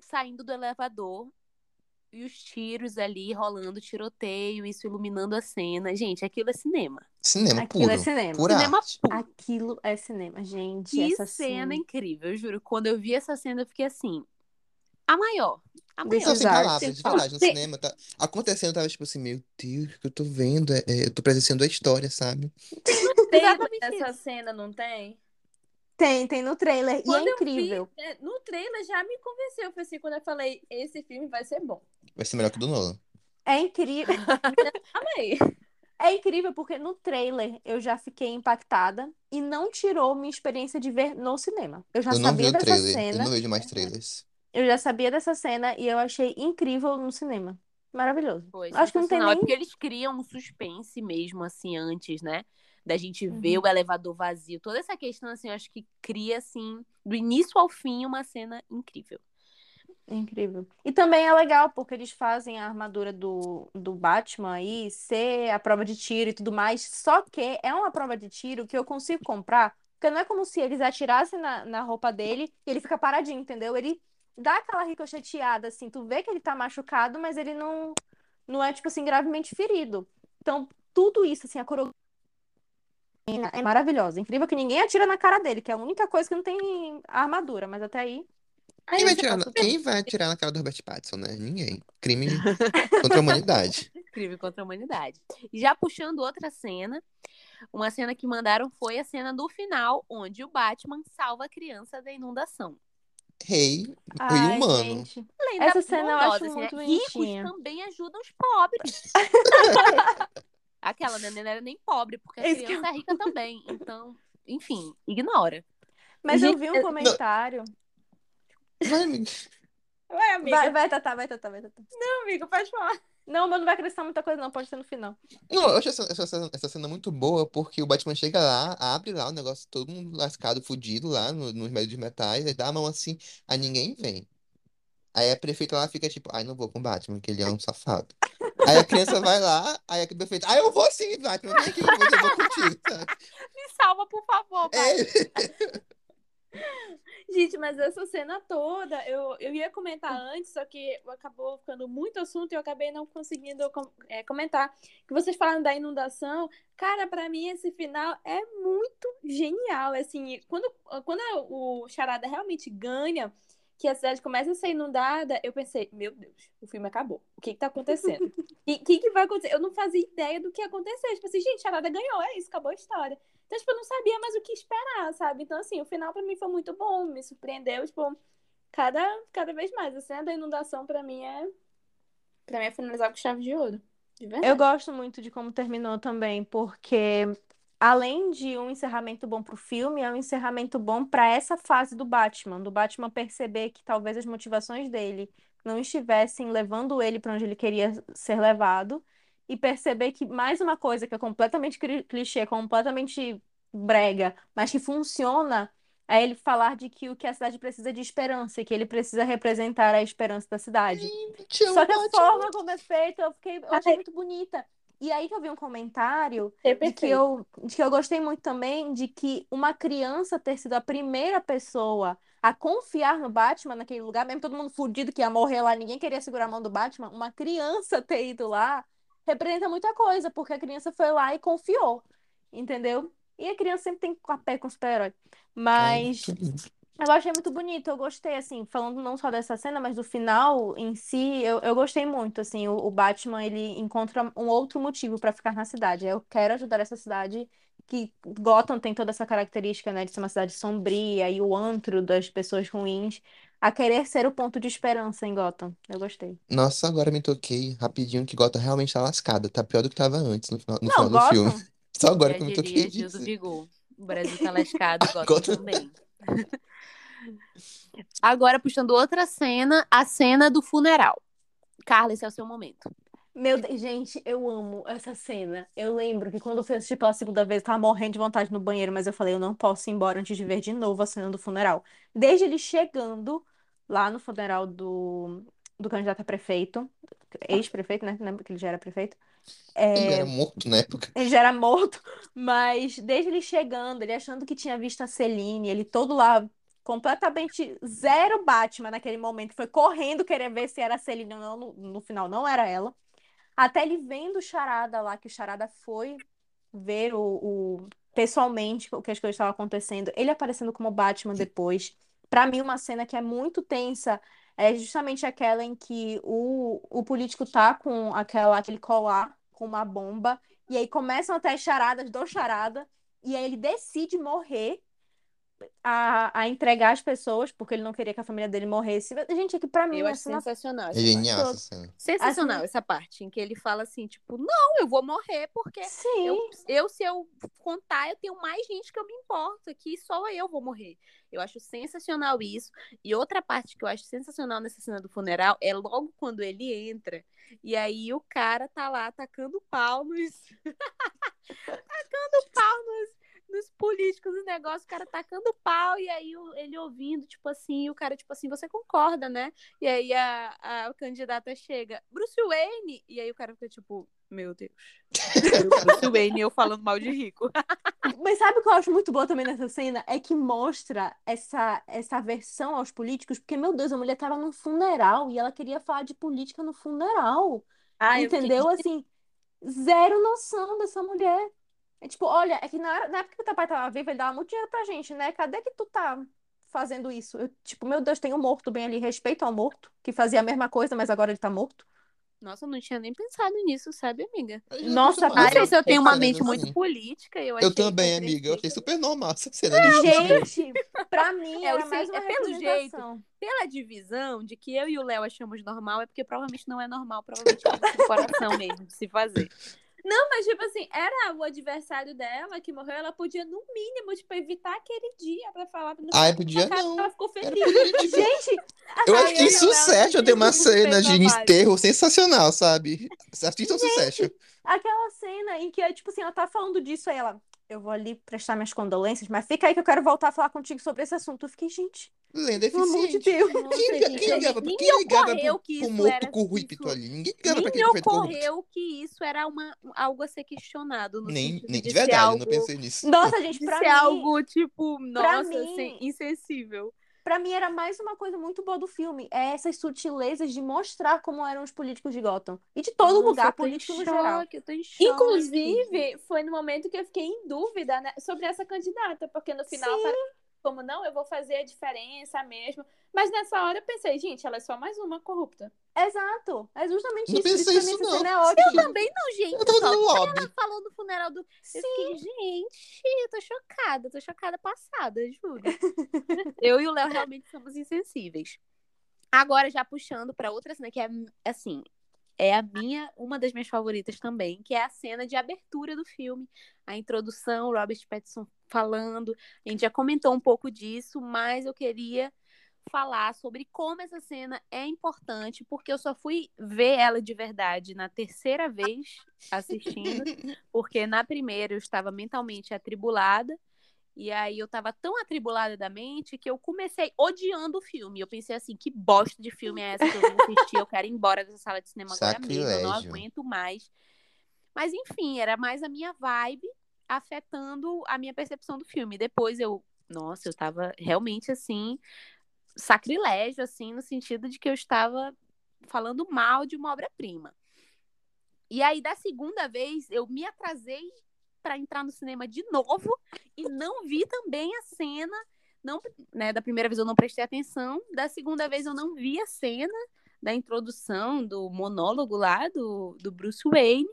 saindo do elevador e os tiros ali rolando tiroteio, isso iluminando a cena. Gente, aquilo é cinema. Cinema Aquilo puro. é cinema. Pura Cinema arte. puro. Aquilo é cinema, gente. Que essa cena cena. incrível, eu juro. Quando eu vi essa cena, eu fiquei assim. A maior. A Deixa Não, maior. sem Exato. palavras, de verdade, no Sim. cinema. Tá... Acontecendo, tava tipo assim, meu Deus, o que eu tô vendo? É, é, eu tô presenciando a história, sabe? (laughs) Tem essa cena, não tem? Tem, tem no trailer. Quando e é eu vi, incrível. é, no trailer já me convenceu. Foi assim, quando eu falei, esse filme vai ser bom. Vai ser melhor que o do Nolan. É incrível. (laughs) Amei. É incrível porque no trailer eu já fiquei impactada e não tirou minha experiência de ver no cinema. Eu já Eu não vi sabia o dessa trailer, eu cena, não vejo mais trailers. Eu já sabia dessa cena e eu achei incrível no cinema. Maravilhoso. Foi Acho que não tem. É nem. porque eles criam um suspense mesmo, assim, antes, né? Da gente ver Uhum. o elevador vazio. Toda essa questão, assim, eu acho que cria, assim, do início ao fim, uma cena incrível. Incrível. E também é legal porque eles fazem a armadura do, do Batman aí ser a prova de tiro e tudo mais. Só que é uma prova de tiro que eu consigo comprar, porque não é como se eles atirassem na, na roupa dele e ele fica paradinho, entendeu? Ele dá aquela ricocheteada, assim, tu vê que ele tá machucado, mas ele não, não é, tipo assim, gravemente ferido. Então, tudo isso, assim, a coreografia é maravilhosa. Incrível que ninguém atira na cara dele, que é a única coisa que não tem armadura, mas até aí. Quem Aí vai, tirar na... Quem vai atirar na cara do Robert Pattinson, né? Ninguém. Crime (laughs) contra a humanidade. Crime contra a humanidade. E já puxando outra cena, uma cena que mandaram foi a cena do final, onde o Batman salva a criança da inundação. Rei, rei Ai, humano. gente. Além Essa cena eu acho bondosa, muito né? Ricos também ajudam os pobres. (laughs) Aquela, né? Não era nem pobre, porque a Esse que criança é rica também. Então, enfim, ignora. Mas eu Gente, vi um eu- comentário. Vai, amiga. Vai, amiga. Vai, vai, Tatá, vai, Tatá, vai, Tatá. Não, amiga, pode falar. Não, mas não vai acrescentar muita coisa, não. Pode ser no final. Não, eu acho essa, essa, cena- essa cena muito boa, porque o Batman chega lá, abre lá o negócio, todo mundo lascado, fudido lá no, nos meios de metais, aí dá a mão assim, aí ninguém vem. Aí a prefeita lá fica tipo, ai, não vou com o Batman, que ele é um safado. Aí a criança vai lá, aí a prefeita, ai, eu vou sim, Batman, vem aqui, eu vou, eu vou contigo, sabe? (laughs) Me salva, por favor, pai. É, (laughs) Gente, mas essa cena toda, eu, eu ia comentar antes, só que acabou ficando muito assunto e eu acabei não conseguindo com- é, comentar. Que vocês falaram da inundação, cara, pra mim esse final é muito genial. Assim, quando, quando o Charada realmente ganha, que a cidade começa a ser inundada, eu pensei, meu Deus, o filme acabou. O que que tá acontecendo? (laughs) E o que que vai acontecer? Eu não fazia ideia do que ia acontecer. Tipo assim, gente, Charada ganhou, é isso, acabou a história. Então, tipo, eu não sabia mais o que esperar, sabe? Então, assim, o final pra mim foi muito bom, me surpreendeu, tipo, cada, cada vez mais. A cena da inundação pra mim é. Pra mim é finalizar com chave de ouro. De verdade. Eu gosto muito de como terminou também, porque além de um encerramento bom pro filme, é um encerramento bom para essa fase do Batman, do Batman perceber que talvez as motivações dele não estivessem levando ele para onde ele queria ser levado, e perceber que mais uma coisa que é completamente clichê, completamente brega, mas que funciona, é ele falar de que o que a cidade precisa de esperança, e que ele precisa representar a esperança da cidade. É um Só que a forma como é feito, eu fiquei, eu achei muito bonita. E aí que eu vi um comentário É de que eu, de que eu gostei muito também de que uma criança ter sido a primeira pessoa a confiar no Batman naquele lugar, mesmo todo mundo fudido que ia morrer lá, ninguém queria segurar a mão do Batman, uma criança (laughs) ter ido lá representa muita coisa, porque a criança foi lá e confiou, entendeu? E a criança sempre tem a pé com o super-herói. Ai, Mas. Eu achei muito bonito, eu gostei, assim, falando não só dessa cena, mas do final em si, eu, eu gostei muito, assim, o, o Batman, ele encontra um outro motivo pra ficar na cidade. Eu quero ajudar essa cidade, que Gotham tem toda essa característica, né, de ser uma cidade sombria e o antro das pessoas ruins, a querer ser o ponto de esperança em Gotham. Eu gostei. Nossa, agora me toquei rapidinho que Gotham realmente tá lascada. Tá pior do que tava antes no final, no Não, final do filme. Gotham, (laughs) Só agora que eu me toquei diria Gil do disso. Vigor. O Brasil tá lascado, (laughs) Gotham Gotham. também. (laughs) Agora, puxando outra cena, a cena do funeral. Carla, esse é o seu momento. Meu Deus, gente, eu amo essa cena. Eu lembro que quando eu fui assistir pela segunda vez, eu tava morrendo de vontade no banheiro, mas eu falei, eu não posso ir embora antes de ver de novo a cena do funeral. Desde ele chegando lá no funeral do, do candidato a prefeito, ex-prefeito, né? Que ele já era prefeito? Ele É, era morto na época. ele já era morto, (laughs) mas desde ele chegando, ele achando que tinha visto a Celine, ele todo lá completamente zero Batman naquele momento, foi correndo querer ver se era a Celine ou não, no, no final não era ela. Até ele vendo o Charada lá, que o Charada foi ver o, o- pessoalmente o que as coisas estavam acontecendo, ele aparecendo como Batman depois. Pra mim, uma cena que é muito tensa é justamente aquela em que o, o político tá com aquela, aquele colar com uma bomba, e aí começam até as charadas do Charada, e aí ele decide morrer a, a entregar as pessoas, porque ele não queria que a família dele morresse. Gente, é que pra mim Eu a acho cena sensacional É genial. Sensacional Assim- essa parte, em que ele fala assim, tipo, não, eu vou morrer porque Sim. eu, eu, se eu contar, eu tenho mais gente que eu me importo, que só eu vou morrer. Eu acho sensacional isso. E outra parte que eu acho sensacional nessa cena do funeral é logo quando ele entra. E aí o cara tá lá atacando pau nos. (laughs) atacando pau nos, nos políticos, nos negócios, o cara tacando pau, e aí ele ouvindo, tipo assim, e o cara, tipo assim, você concorda, né? E aí a, a candidata chega, Bruce Wayne, e aí o cara fica tipo, meu Deus. (laughs) Bruce Wayne, eu falando mal de rico. (laughs) Mas sabe o que eu acho muito boa também nessa cena? É que mostra essa, essa aversão aos políticos, porque, meu Deus, a mulher tava num funeral e ela queria falar de política no funeral. Ah, Entendeu? Assim, zero noção dessa mulher. É tipo, olha, é que na, hora- na época que teu pai tava vivo, ele dava muito dinheiro pra gente, né? Cadê que tu tá fazendo isso? Eu, tipo, meu Deus, tem um morto bem ali, respeito ao morto, que fazia a mesma coisa, mas agora ele tá morto. Nossa, eu não tinha nem pensado nisso, sabe, amiga? Nossa, Não sei se eu tenho uma mente muito assim. política. Eu, Eu também, amiga. Eu achei super normal essa cena ali. Gente, pra (laughs) mim É, mais uma é pelo representação. Pela divisão de que eu e o Léo achamos normal, é porque provavelmente não é normal, provavelmente é do coração mesmo de se fazer. Não, mas tipo assim, era o adversário dela que morreu, ela podia, no mínimo, tipo, evitar aquele dia pra falar no Ai, podia cara, não. Ela ficou feliz. gente- Eu acho que eu em o Léo, a Succession tem uma cena de enterro sensacional, sabe? Assistam Succession. aquela cena em que, tipo assim, ela tá falando disso, aí ela, eu vou ali prestar minhas condolências, mas fica aí que eu quero voltar a falar contigo sobre esse assunto. Eu fiquei, gente, Lenda pelo amor de eficiente. Deus. Nossa, Quem, gente, quem ligava, nem quem ligava ocorreu pro, que pro morto corrupto ali? Ninguém ligava pra me aquele prefeito corrupto. ocorreu que isso era uma, algo a ser questionado no Nem, nem de de verdade, eu algo, não pensei nisso. Nossa, gente, de pra ser mim, algo tipo, nossa, mim- sem- insensível. Pra mim era mais uma coisa muito boa do filme. É essas sutilezas de mostrar como eram os políticos de Gotham. E de todo Nossa, lugar político no geral. choque, eu tô em choque. Inclusive, foi no momento que eu fiquei em dúvida né, sobre essa candidata, porque no final, Sim. Como não, eu vou fazer a diferença mesmo. Mas nessa hora eu pensei, gente, ela é só mais uma corrupta. Exato. É justamente Não isso. Pensei isso, não. cena é ótima. Também não, gente. Eu tava no lobby. falando do funeral do. Eu Sim. fiquei, gente, eu tô chocada, tô chocada passada, juro. (laughs) eu e o Léo realmente somos insensíveis. Agora, já puxando pra outra cena, que é assim, é a minha, uma das minhas favoritas também, que é a cena de abertura do filme. A introdução, Robert Pattinson falando. A gente já comentou um pouco disso, mas eu queria falar sobre como essa cena é importante, porque eu só fui ver ela de verdade na terceira vez assistindo, (laughs) porque na primeira eu estava mentalmente atribulada E aí eu tava tão atribulada da mente que eu comecei odiando o filme. Eu pensei assim, que bosta de filme é essa que eu vou assistir? Eu quero ir embora dessa sala de cinema agora mesmo, eu não aguento mais. Mas enfim, era mais a minha vibe afetando a minha percepção do filme. Depois eu, nossa, eu tava realmente assim, sacrilégio, assim, no sentido de que eu estava falando mal de uma obra-prima. E aí, da segunda vez, eu me atrasei para entrar no cinema de novo e não vi também a cena. Não, né, da primeira vez eu não prestei atenção, da segunda vez eu não vi a cena da introdução do monólogo lá do, do Bruce Wayne.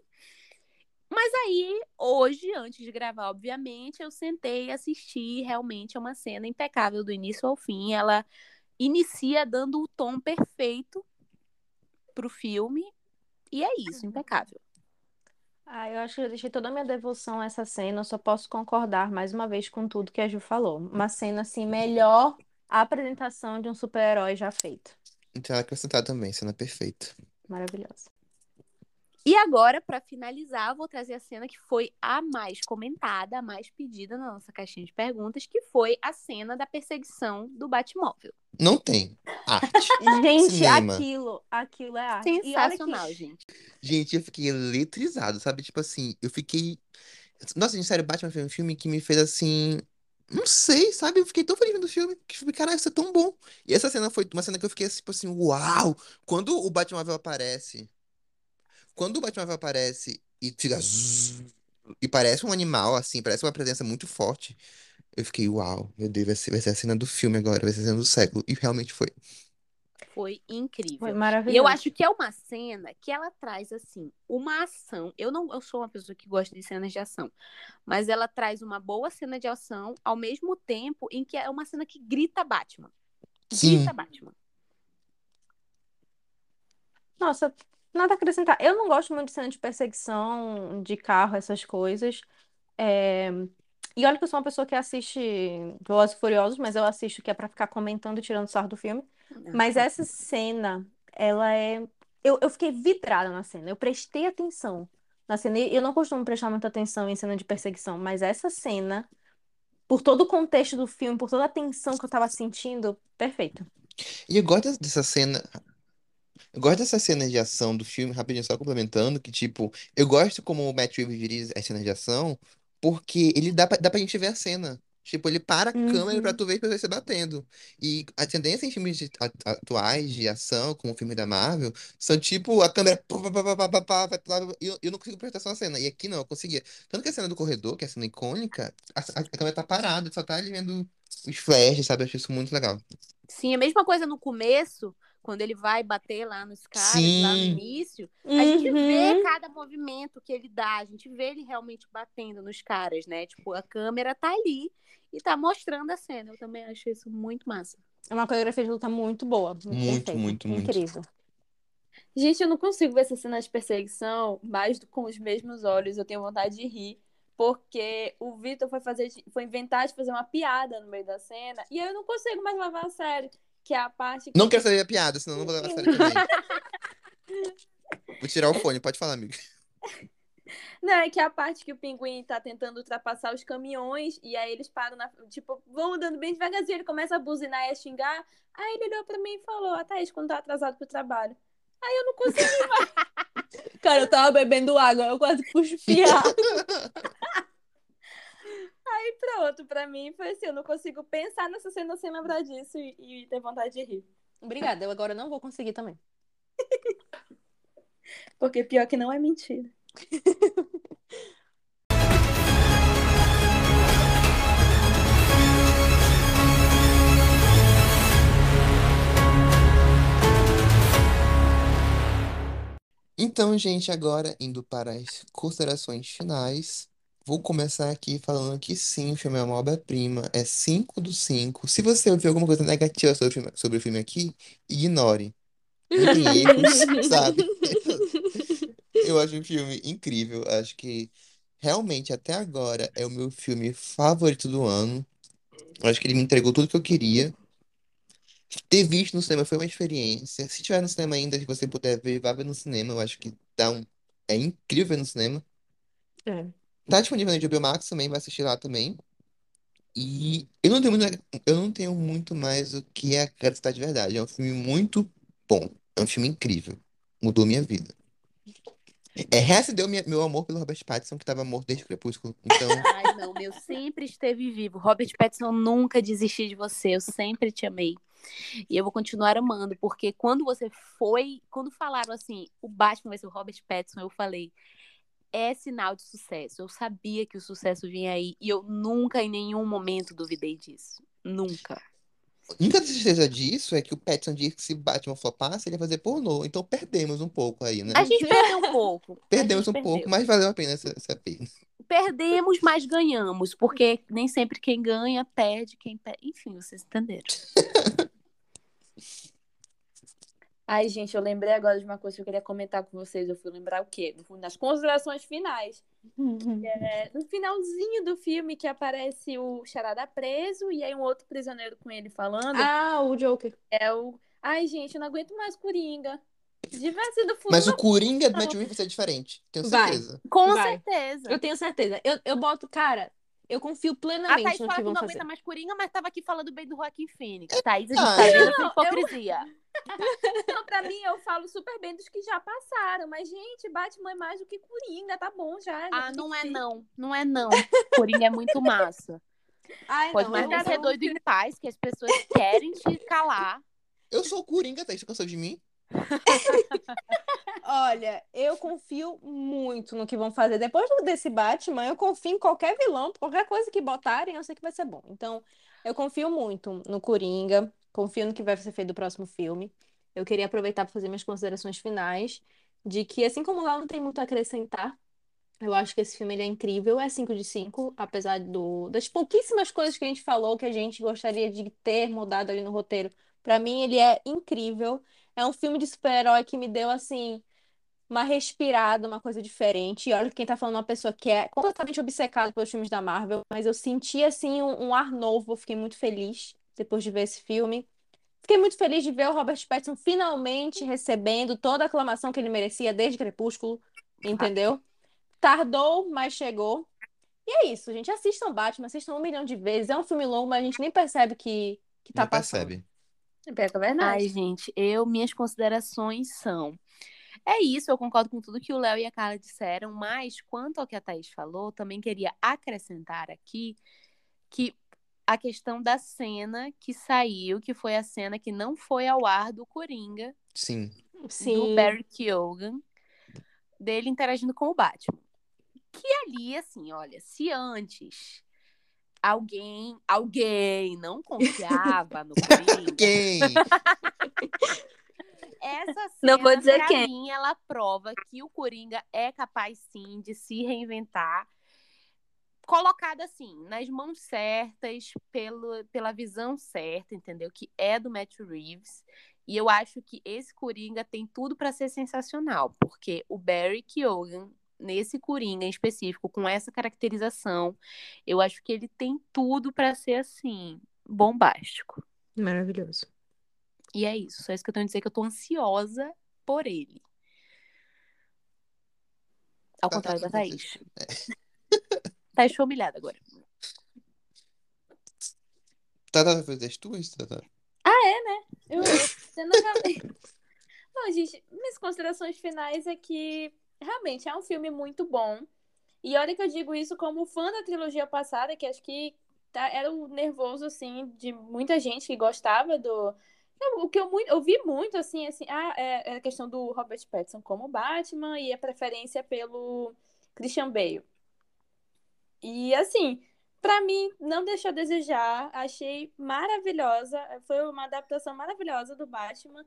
Mas aí, hoje, antes de gravar, obviamente, eu sentei e assisti. Realmente é uma cena impecável do início ao fim. Ela inicia dando o tom perfeito pro filme. E é isso, impecável. Ah, eu acho que eu deixei toda a minha devoção a essa cena. Eu só posso concordar mais uma vez com tudo que a Ju falou. Uma cena assim, melhor apresentação de um super-herói já feito. Então ela acrescentar também, cena perfeita. Maravilhosa. E agora, para finalizar, vou trazer a cena que foi a mais comentada, a mais pedida na nossa caixinha de perguntas, que foi a cena da perseguição do Batmóvel. Não tem arte. (laughs) Gente, Cinema. aquilo, aquilo é arte. Olha que Sensacional, gente. Gente, eu fiquei eletrizado, sabe? Tipo assim, eu fiquei. Nossa, gente, sério, Batman foi um filme que me fez assim. Não sei, sabe? Eu fiquei tão feliz do filme. Que filme, caralho, isso é tão bom. E essa cena foi uma cena que eu fiquei tipo assim, uau! Quando o Batmóvel aparece. Quando o Batmóvel aparece e fica. zzz, E parece um animal, assim, parece uma presença muito forte. Eu fiquei, uau, meu Deus, vai ser, vai ser a cena do filme agora, vai ser a cena do século. E realmente foi. Foi incrível. foi E eu maravilhoso. acho que é uma cena que ela traz, assim, uma ação. Eu não eu sou uma pessoa que gosta de cenas de ação, mas ela traz uma boa cena de ação ao mesmo tempo em que é uma cena que grita Batman. Sim. Grita Batman. Nossa, nada a acrescentar. Eu não gosto muito de cena de perseguição, de carro, essas coisas. É, E olha que eu sou uma pessoa que assiste Velozes e Furiosos, mas eu assisto que é pra ficar comentando e tirando sarro do filme. Mas essa cena, ela é. Eu, eu fiquei vidrada na cena. Eu prestei atenção na cena. E eu não costumo prestar muita atenção em cena de perseguição, mas essa cena, por todo o contexto do filme, por toda a tensão que eu tava sentindo, perfeito. E eu gosto dessa cena. Eu gosto dessa cena de ação do filme, rapidinho, só complementando, que, tipo, eu gosto como o Matt Reeves dirige as cenas de ação, porque ele dá pra, dá pra gente ver a cena. Tipo, ele para a câmera pra Uhum. tu ver as pessoas se batendo. E a tendência em filmes de- a- atuais de ação, como o filme da Marvel, são tipo, a câmera. pá, pá, pá, pá, pá, pá, pá, vai pro lado, E eu, eu não consigo prestar atenção na cena. E aqui não, eu conseguia. Tanto que a cena do corredor, que é a cena icônica, a, a- a câmera tá parada, só tá ali vendo os flashes, sabe? Eu acho isso muito legal. Sim, a mesma coisa no começo, quando ele vai bater lá nos caras, lá no Sim. início. A gente vê Uhum. cada movimento que ele dá, a gente vê ele realmente batendo nos caras, né? Tipo, a câmera tá ali e tá mostrando a cena. Eu também acho isso muito massa. É uma coreografia de luta muito boa, muito Muito, muito, muito. incrível. Gente, eu não consigo ver essa cena de perseguição mais do- com os mesmos olhos. Eu tenho vontade de rir. Porque o Vitor foi fazer, foi inventar de fazer uma piada no meio da cena. E eu não consigo mais levar a sério. Que é a parte que. Não quero saber a piada, senão não vou levar a sério também. (laughs) Vou tirar o fone, pode falar, amigo. Não, é que é a parte que o pinguim tá tentando ultrapassar os caminhões. E aí eles param na. Tipo, vão andando bem devagarzinho. Ele começa a buzinar e a xingar. Aí ele olhou pra mim e falou: Ah, Thaís, quando tá atrasado pro trabalho. Aí eu não consigo. (laughs) Cara, eu tava bebendo água, eu quase cuspi (laughs) água. Aí pronto, pra mim foi assim: eu não consigo pensar nessa cena sem lembrar disso e, e ter vontade de rir. Obrigada, eu agora não vou conseguir também. (laughs) Porque pior que não é mentira. Então, gente, agora indo para as considerações finais, vou começar aqui falando que sim, o filme é uma obra-prima, é 5 do 5. Se você ouvir alguma coisa negativa sobre o filme, sobre o filme aqui, ignore. Não tem erros, (laughs) sabe? Eu acho um filme incrível, acho que realmente até agora é o meu filme favorito do ano. Acho que ele me entregou tudo que eu queria. Ter visto no cinema foi uma experiência. Se tiver no cinema ainda, se você puder ver, vá ver no cinema. Eu acho que dá um... é incrível ver no cinema. É. Tá disponível no HBO Max também, vai assistir lá também. E eu não tenho muito, eu não tenho muito mais o que acrescentar de verdade. É um filme muito bom. É um filme incrível. Mudou minha vida. É, reacendeu minha- meu amor pelo Robert Pattinson, que estava morto desde o Crepúsculo. Então, (laughs) Ai, não, meu sempre esteve vivo. Robert Pattinson nunca desisti de você. Eu sempre te amei. E eu vou continuar amando, porque quando você foi, quando falaram assim, o Batman vai ser o Robert Pattinson, eu falei, é sinal de sucesso. Eu sabia que o sucesso vinha aí e eu nunca em nenhum momento duvidei disso. Nunca. a única certeza disso é que o Pattinson disse que se Batman flopasse, ele ia fazer pornô. Então perdemos um pouco aí, né? A gente perdeu um pouco. Perdemos um pouco, perdeu. mas valeu a pena essa, essa pena. Perdemos, mas ganhamos, porque nem sempre quem ganha perde, quem perde. Enfim, vocês entenderam. (laughs) Ai, gente, eu lembrei agora de uma coisa que eu queria comentar com vocês. Eu fui lembrar o quê? Nas considerações finais. (laughs) É, no finalzinho do filme que aparece o Charada preso e aí um outro prisioneiro com ele falando. Ah, o Joker. É o. Ai, gente, eu não aguento mais Coringa. Se tivesse do fundo. Mas o Coringa do Matt Reeves vai ser diferente, tenho Vai. certeza. Com Vai. certeza. Eu tenho certeza. Eu, eu boto, cara, eu confio A plenamente Thaís no fala que que vão não fazer. aguenta mais Coringa, mas tava aqui falando bem do Joaquim Phoenix. Thaís, a gente Ah, tá vendo não, essa Não, pra mim, eu falo super bem dos que já passaram. Mas, gente, Batman é mais do que Coringa, tá bom já. Ah, gente. não é não. Não é não. Coringa é muito massa. Ai, Pode não, mais ser doido em paz, que as pessoas querem te calar. Eu sou o Coringa, Thaís, você cansou de mim? (laughs) Olha, eu confio muito no que vão fazer. Depois do- desse Batman, eu confio em qualquer vilão, qualquer coisa que botarem, eu sei que vai ser bom. Então, eu confio muito no Coringa, confio no que vai ser feito do próximo filme. Eu queria aproveitar para fazer minhas considerações finais, de que, assim como lá não tem muito a acrescentar, eu acho que esse filme ele é incrível, é 5 de 5, apesar do, das pouquíssimas coisas que a gente falou que a gente gostaria de ter mudado ali no roteiro. Para mim, ele é incrível. É um filme de super-herói que me deu, assim, uma respirada, uma coisa diferente. E olha que quem tá falando é uma pessoa que é completamente obcecada pelos filmes da Marvel, mas eu senti, assim, um, um ar novo. Eu fiquei muito feliz depois de ver esse filme. Fiquei muito feliz de ver o Robert Pattinson finalmente recebendo toda a aclamação que ele merecia desde Crepúsculo, entendeu? Tardou, mas chegou. E é isso, gente. Assistam Batman, assistam um milhão de vezes. É um filme longo, mas a gente nem percebe que, que tá Não passando. percebe. Pior que é verdade. Ai, gente, eu, minhas considerações são. É isso, eu concordo com tudo que o Léo e a Carla disseram, mas quanto ao que a Thaís falou, também queria acrescentar aqui que a questão da cena que saiu, que foi a cena que não foi ao ar do Coringa, Sim. do Sim. Barry Keoghan, dele interagindo com o Batman. Que ali, assim, olha, se antes alguém, alguém não confiava no Coringa, Quem? (laughs) essa cena, Não vou dizer pra quem. mim, ela prova que o Coringa é capaz, sim, de se reinventar. Colocado assim, nas mãos certas, pelo, pela visão certa, entendeu? Que é do Matt Reeves. E eu acho que esse Coringa tem tudo pra ser sensacional, porque o Barry Keoghan, nesse Coringa em específico, com essa caracterização, eu acho que ele tem tudo pra ser assim, bombástico. Maravilhoso. E é isso, só isso que eu tenho a dizer que eu tô ansiosa por ele. Ao Tá, contrário tá, da tá, Thaís. Thaís foi humilhada agora. Tá, tá, vai fazer as tuas? Tá, tá. Eu, você não acabei. (laughs) Bom, gente, minhas considerações finais é que realmente é um filme muito bom. E olha que eu digo isso como fã da trilogia passada, que acho que tá- era o nervoso, assim, de muita gente que gostava do. O que eu, muito, eu vi muito, assim, assim, ah, é, é a questão do Robert Pattinson como Batman e a preferência pelo Christian Bale. E assim, Pra mim, não deixou a desejar. Achei maravilhosa. Foi uma adaptação maravilhosa do Batman.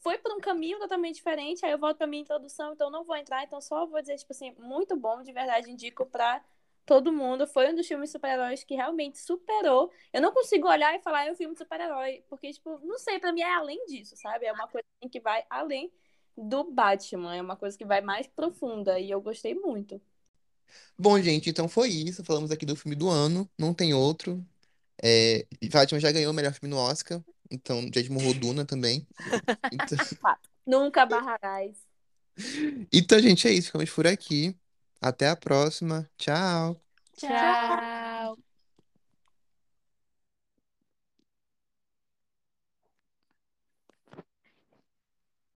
Foi por um caminho totalmente diferente. Aí eu volto pra minha introdução, então não vou entrar. Então só vou dizer, tipo assim, muito bom, de verdade. Indico pra todo mundo. Foi um dos filmes super-heróis que realmente superou. Eu não consigo olhar e falar, é um filme de super-herói. Porque, tipo, não sei, pra mim é além disso, sabe? É uma coisa assim, que vai além do Batman. É uma coisa que vai mais profunda. E eu gostei muito. Bom, gente, então foi isso. Falamos aqui do filme do ano, não tem outro. É, Batman já ganhou o melhor filme no Oscar, então já esmurrou Duna também. (laughs) Então, (laughs) Nunca barrarás. então, gente, é isso. Ficamos por aqui. Até a próxima. Tchau. Tchau. Tchau.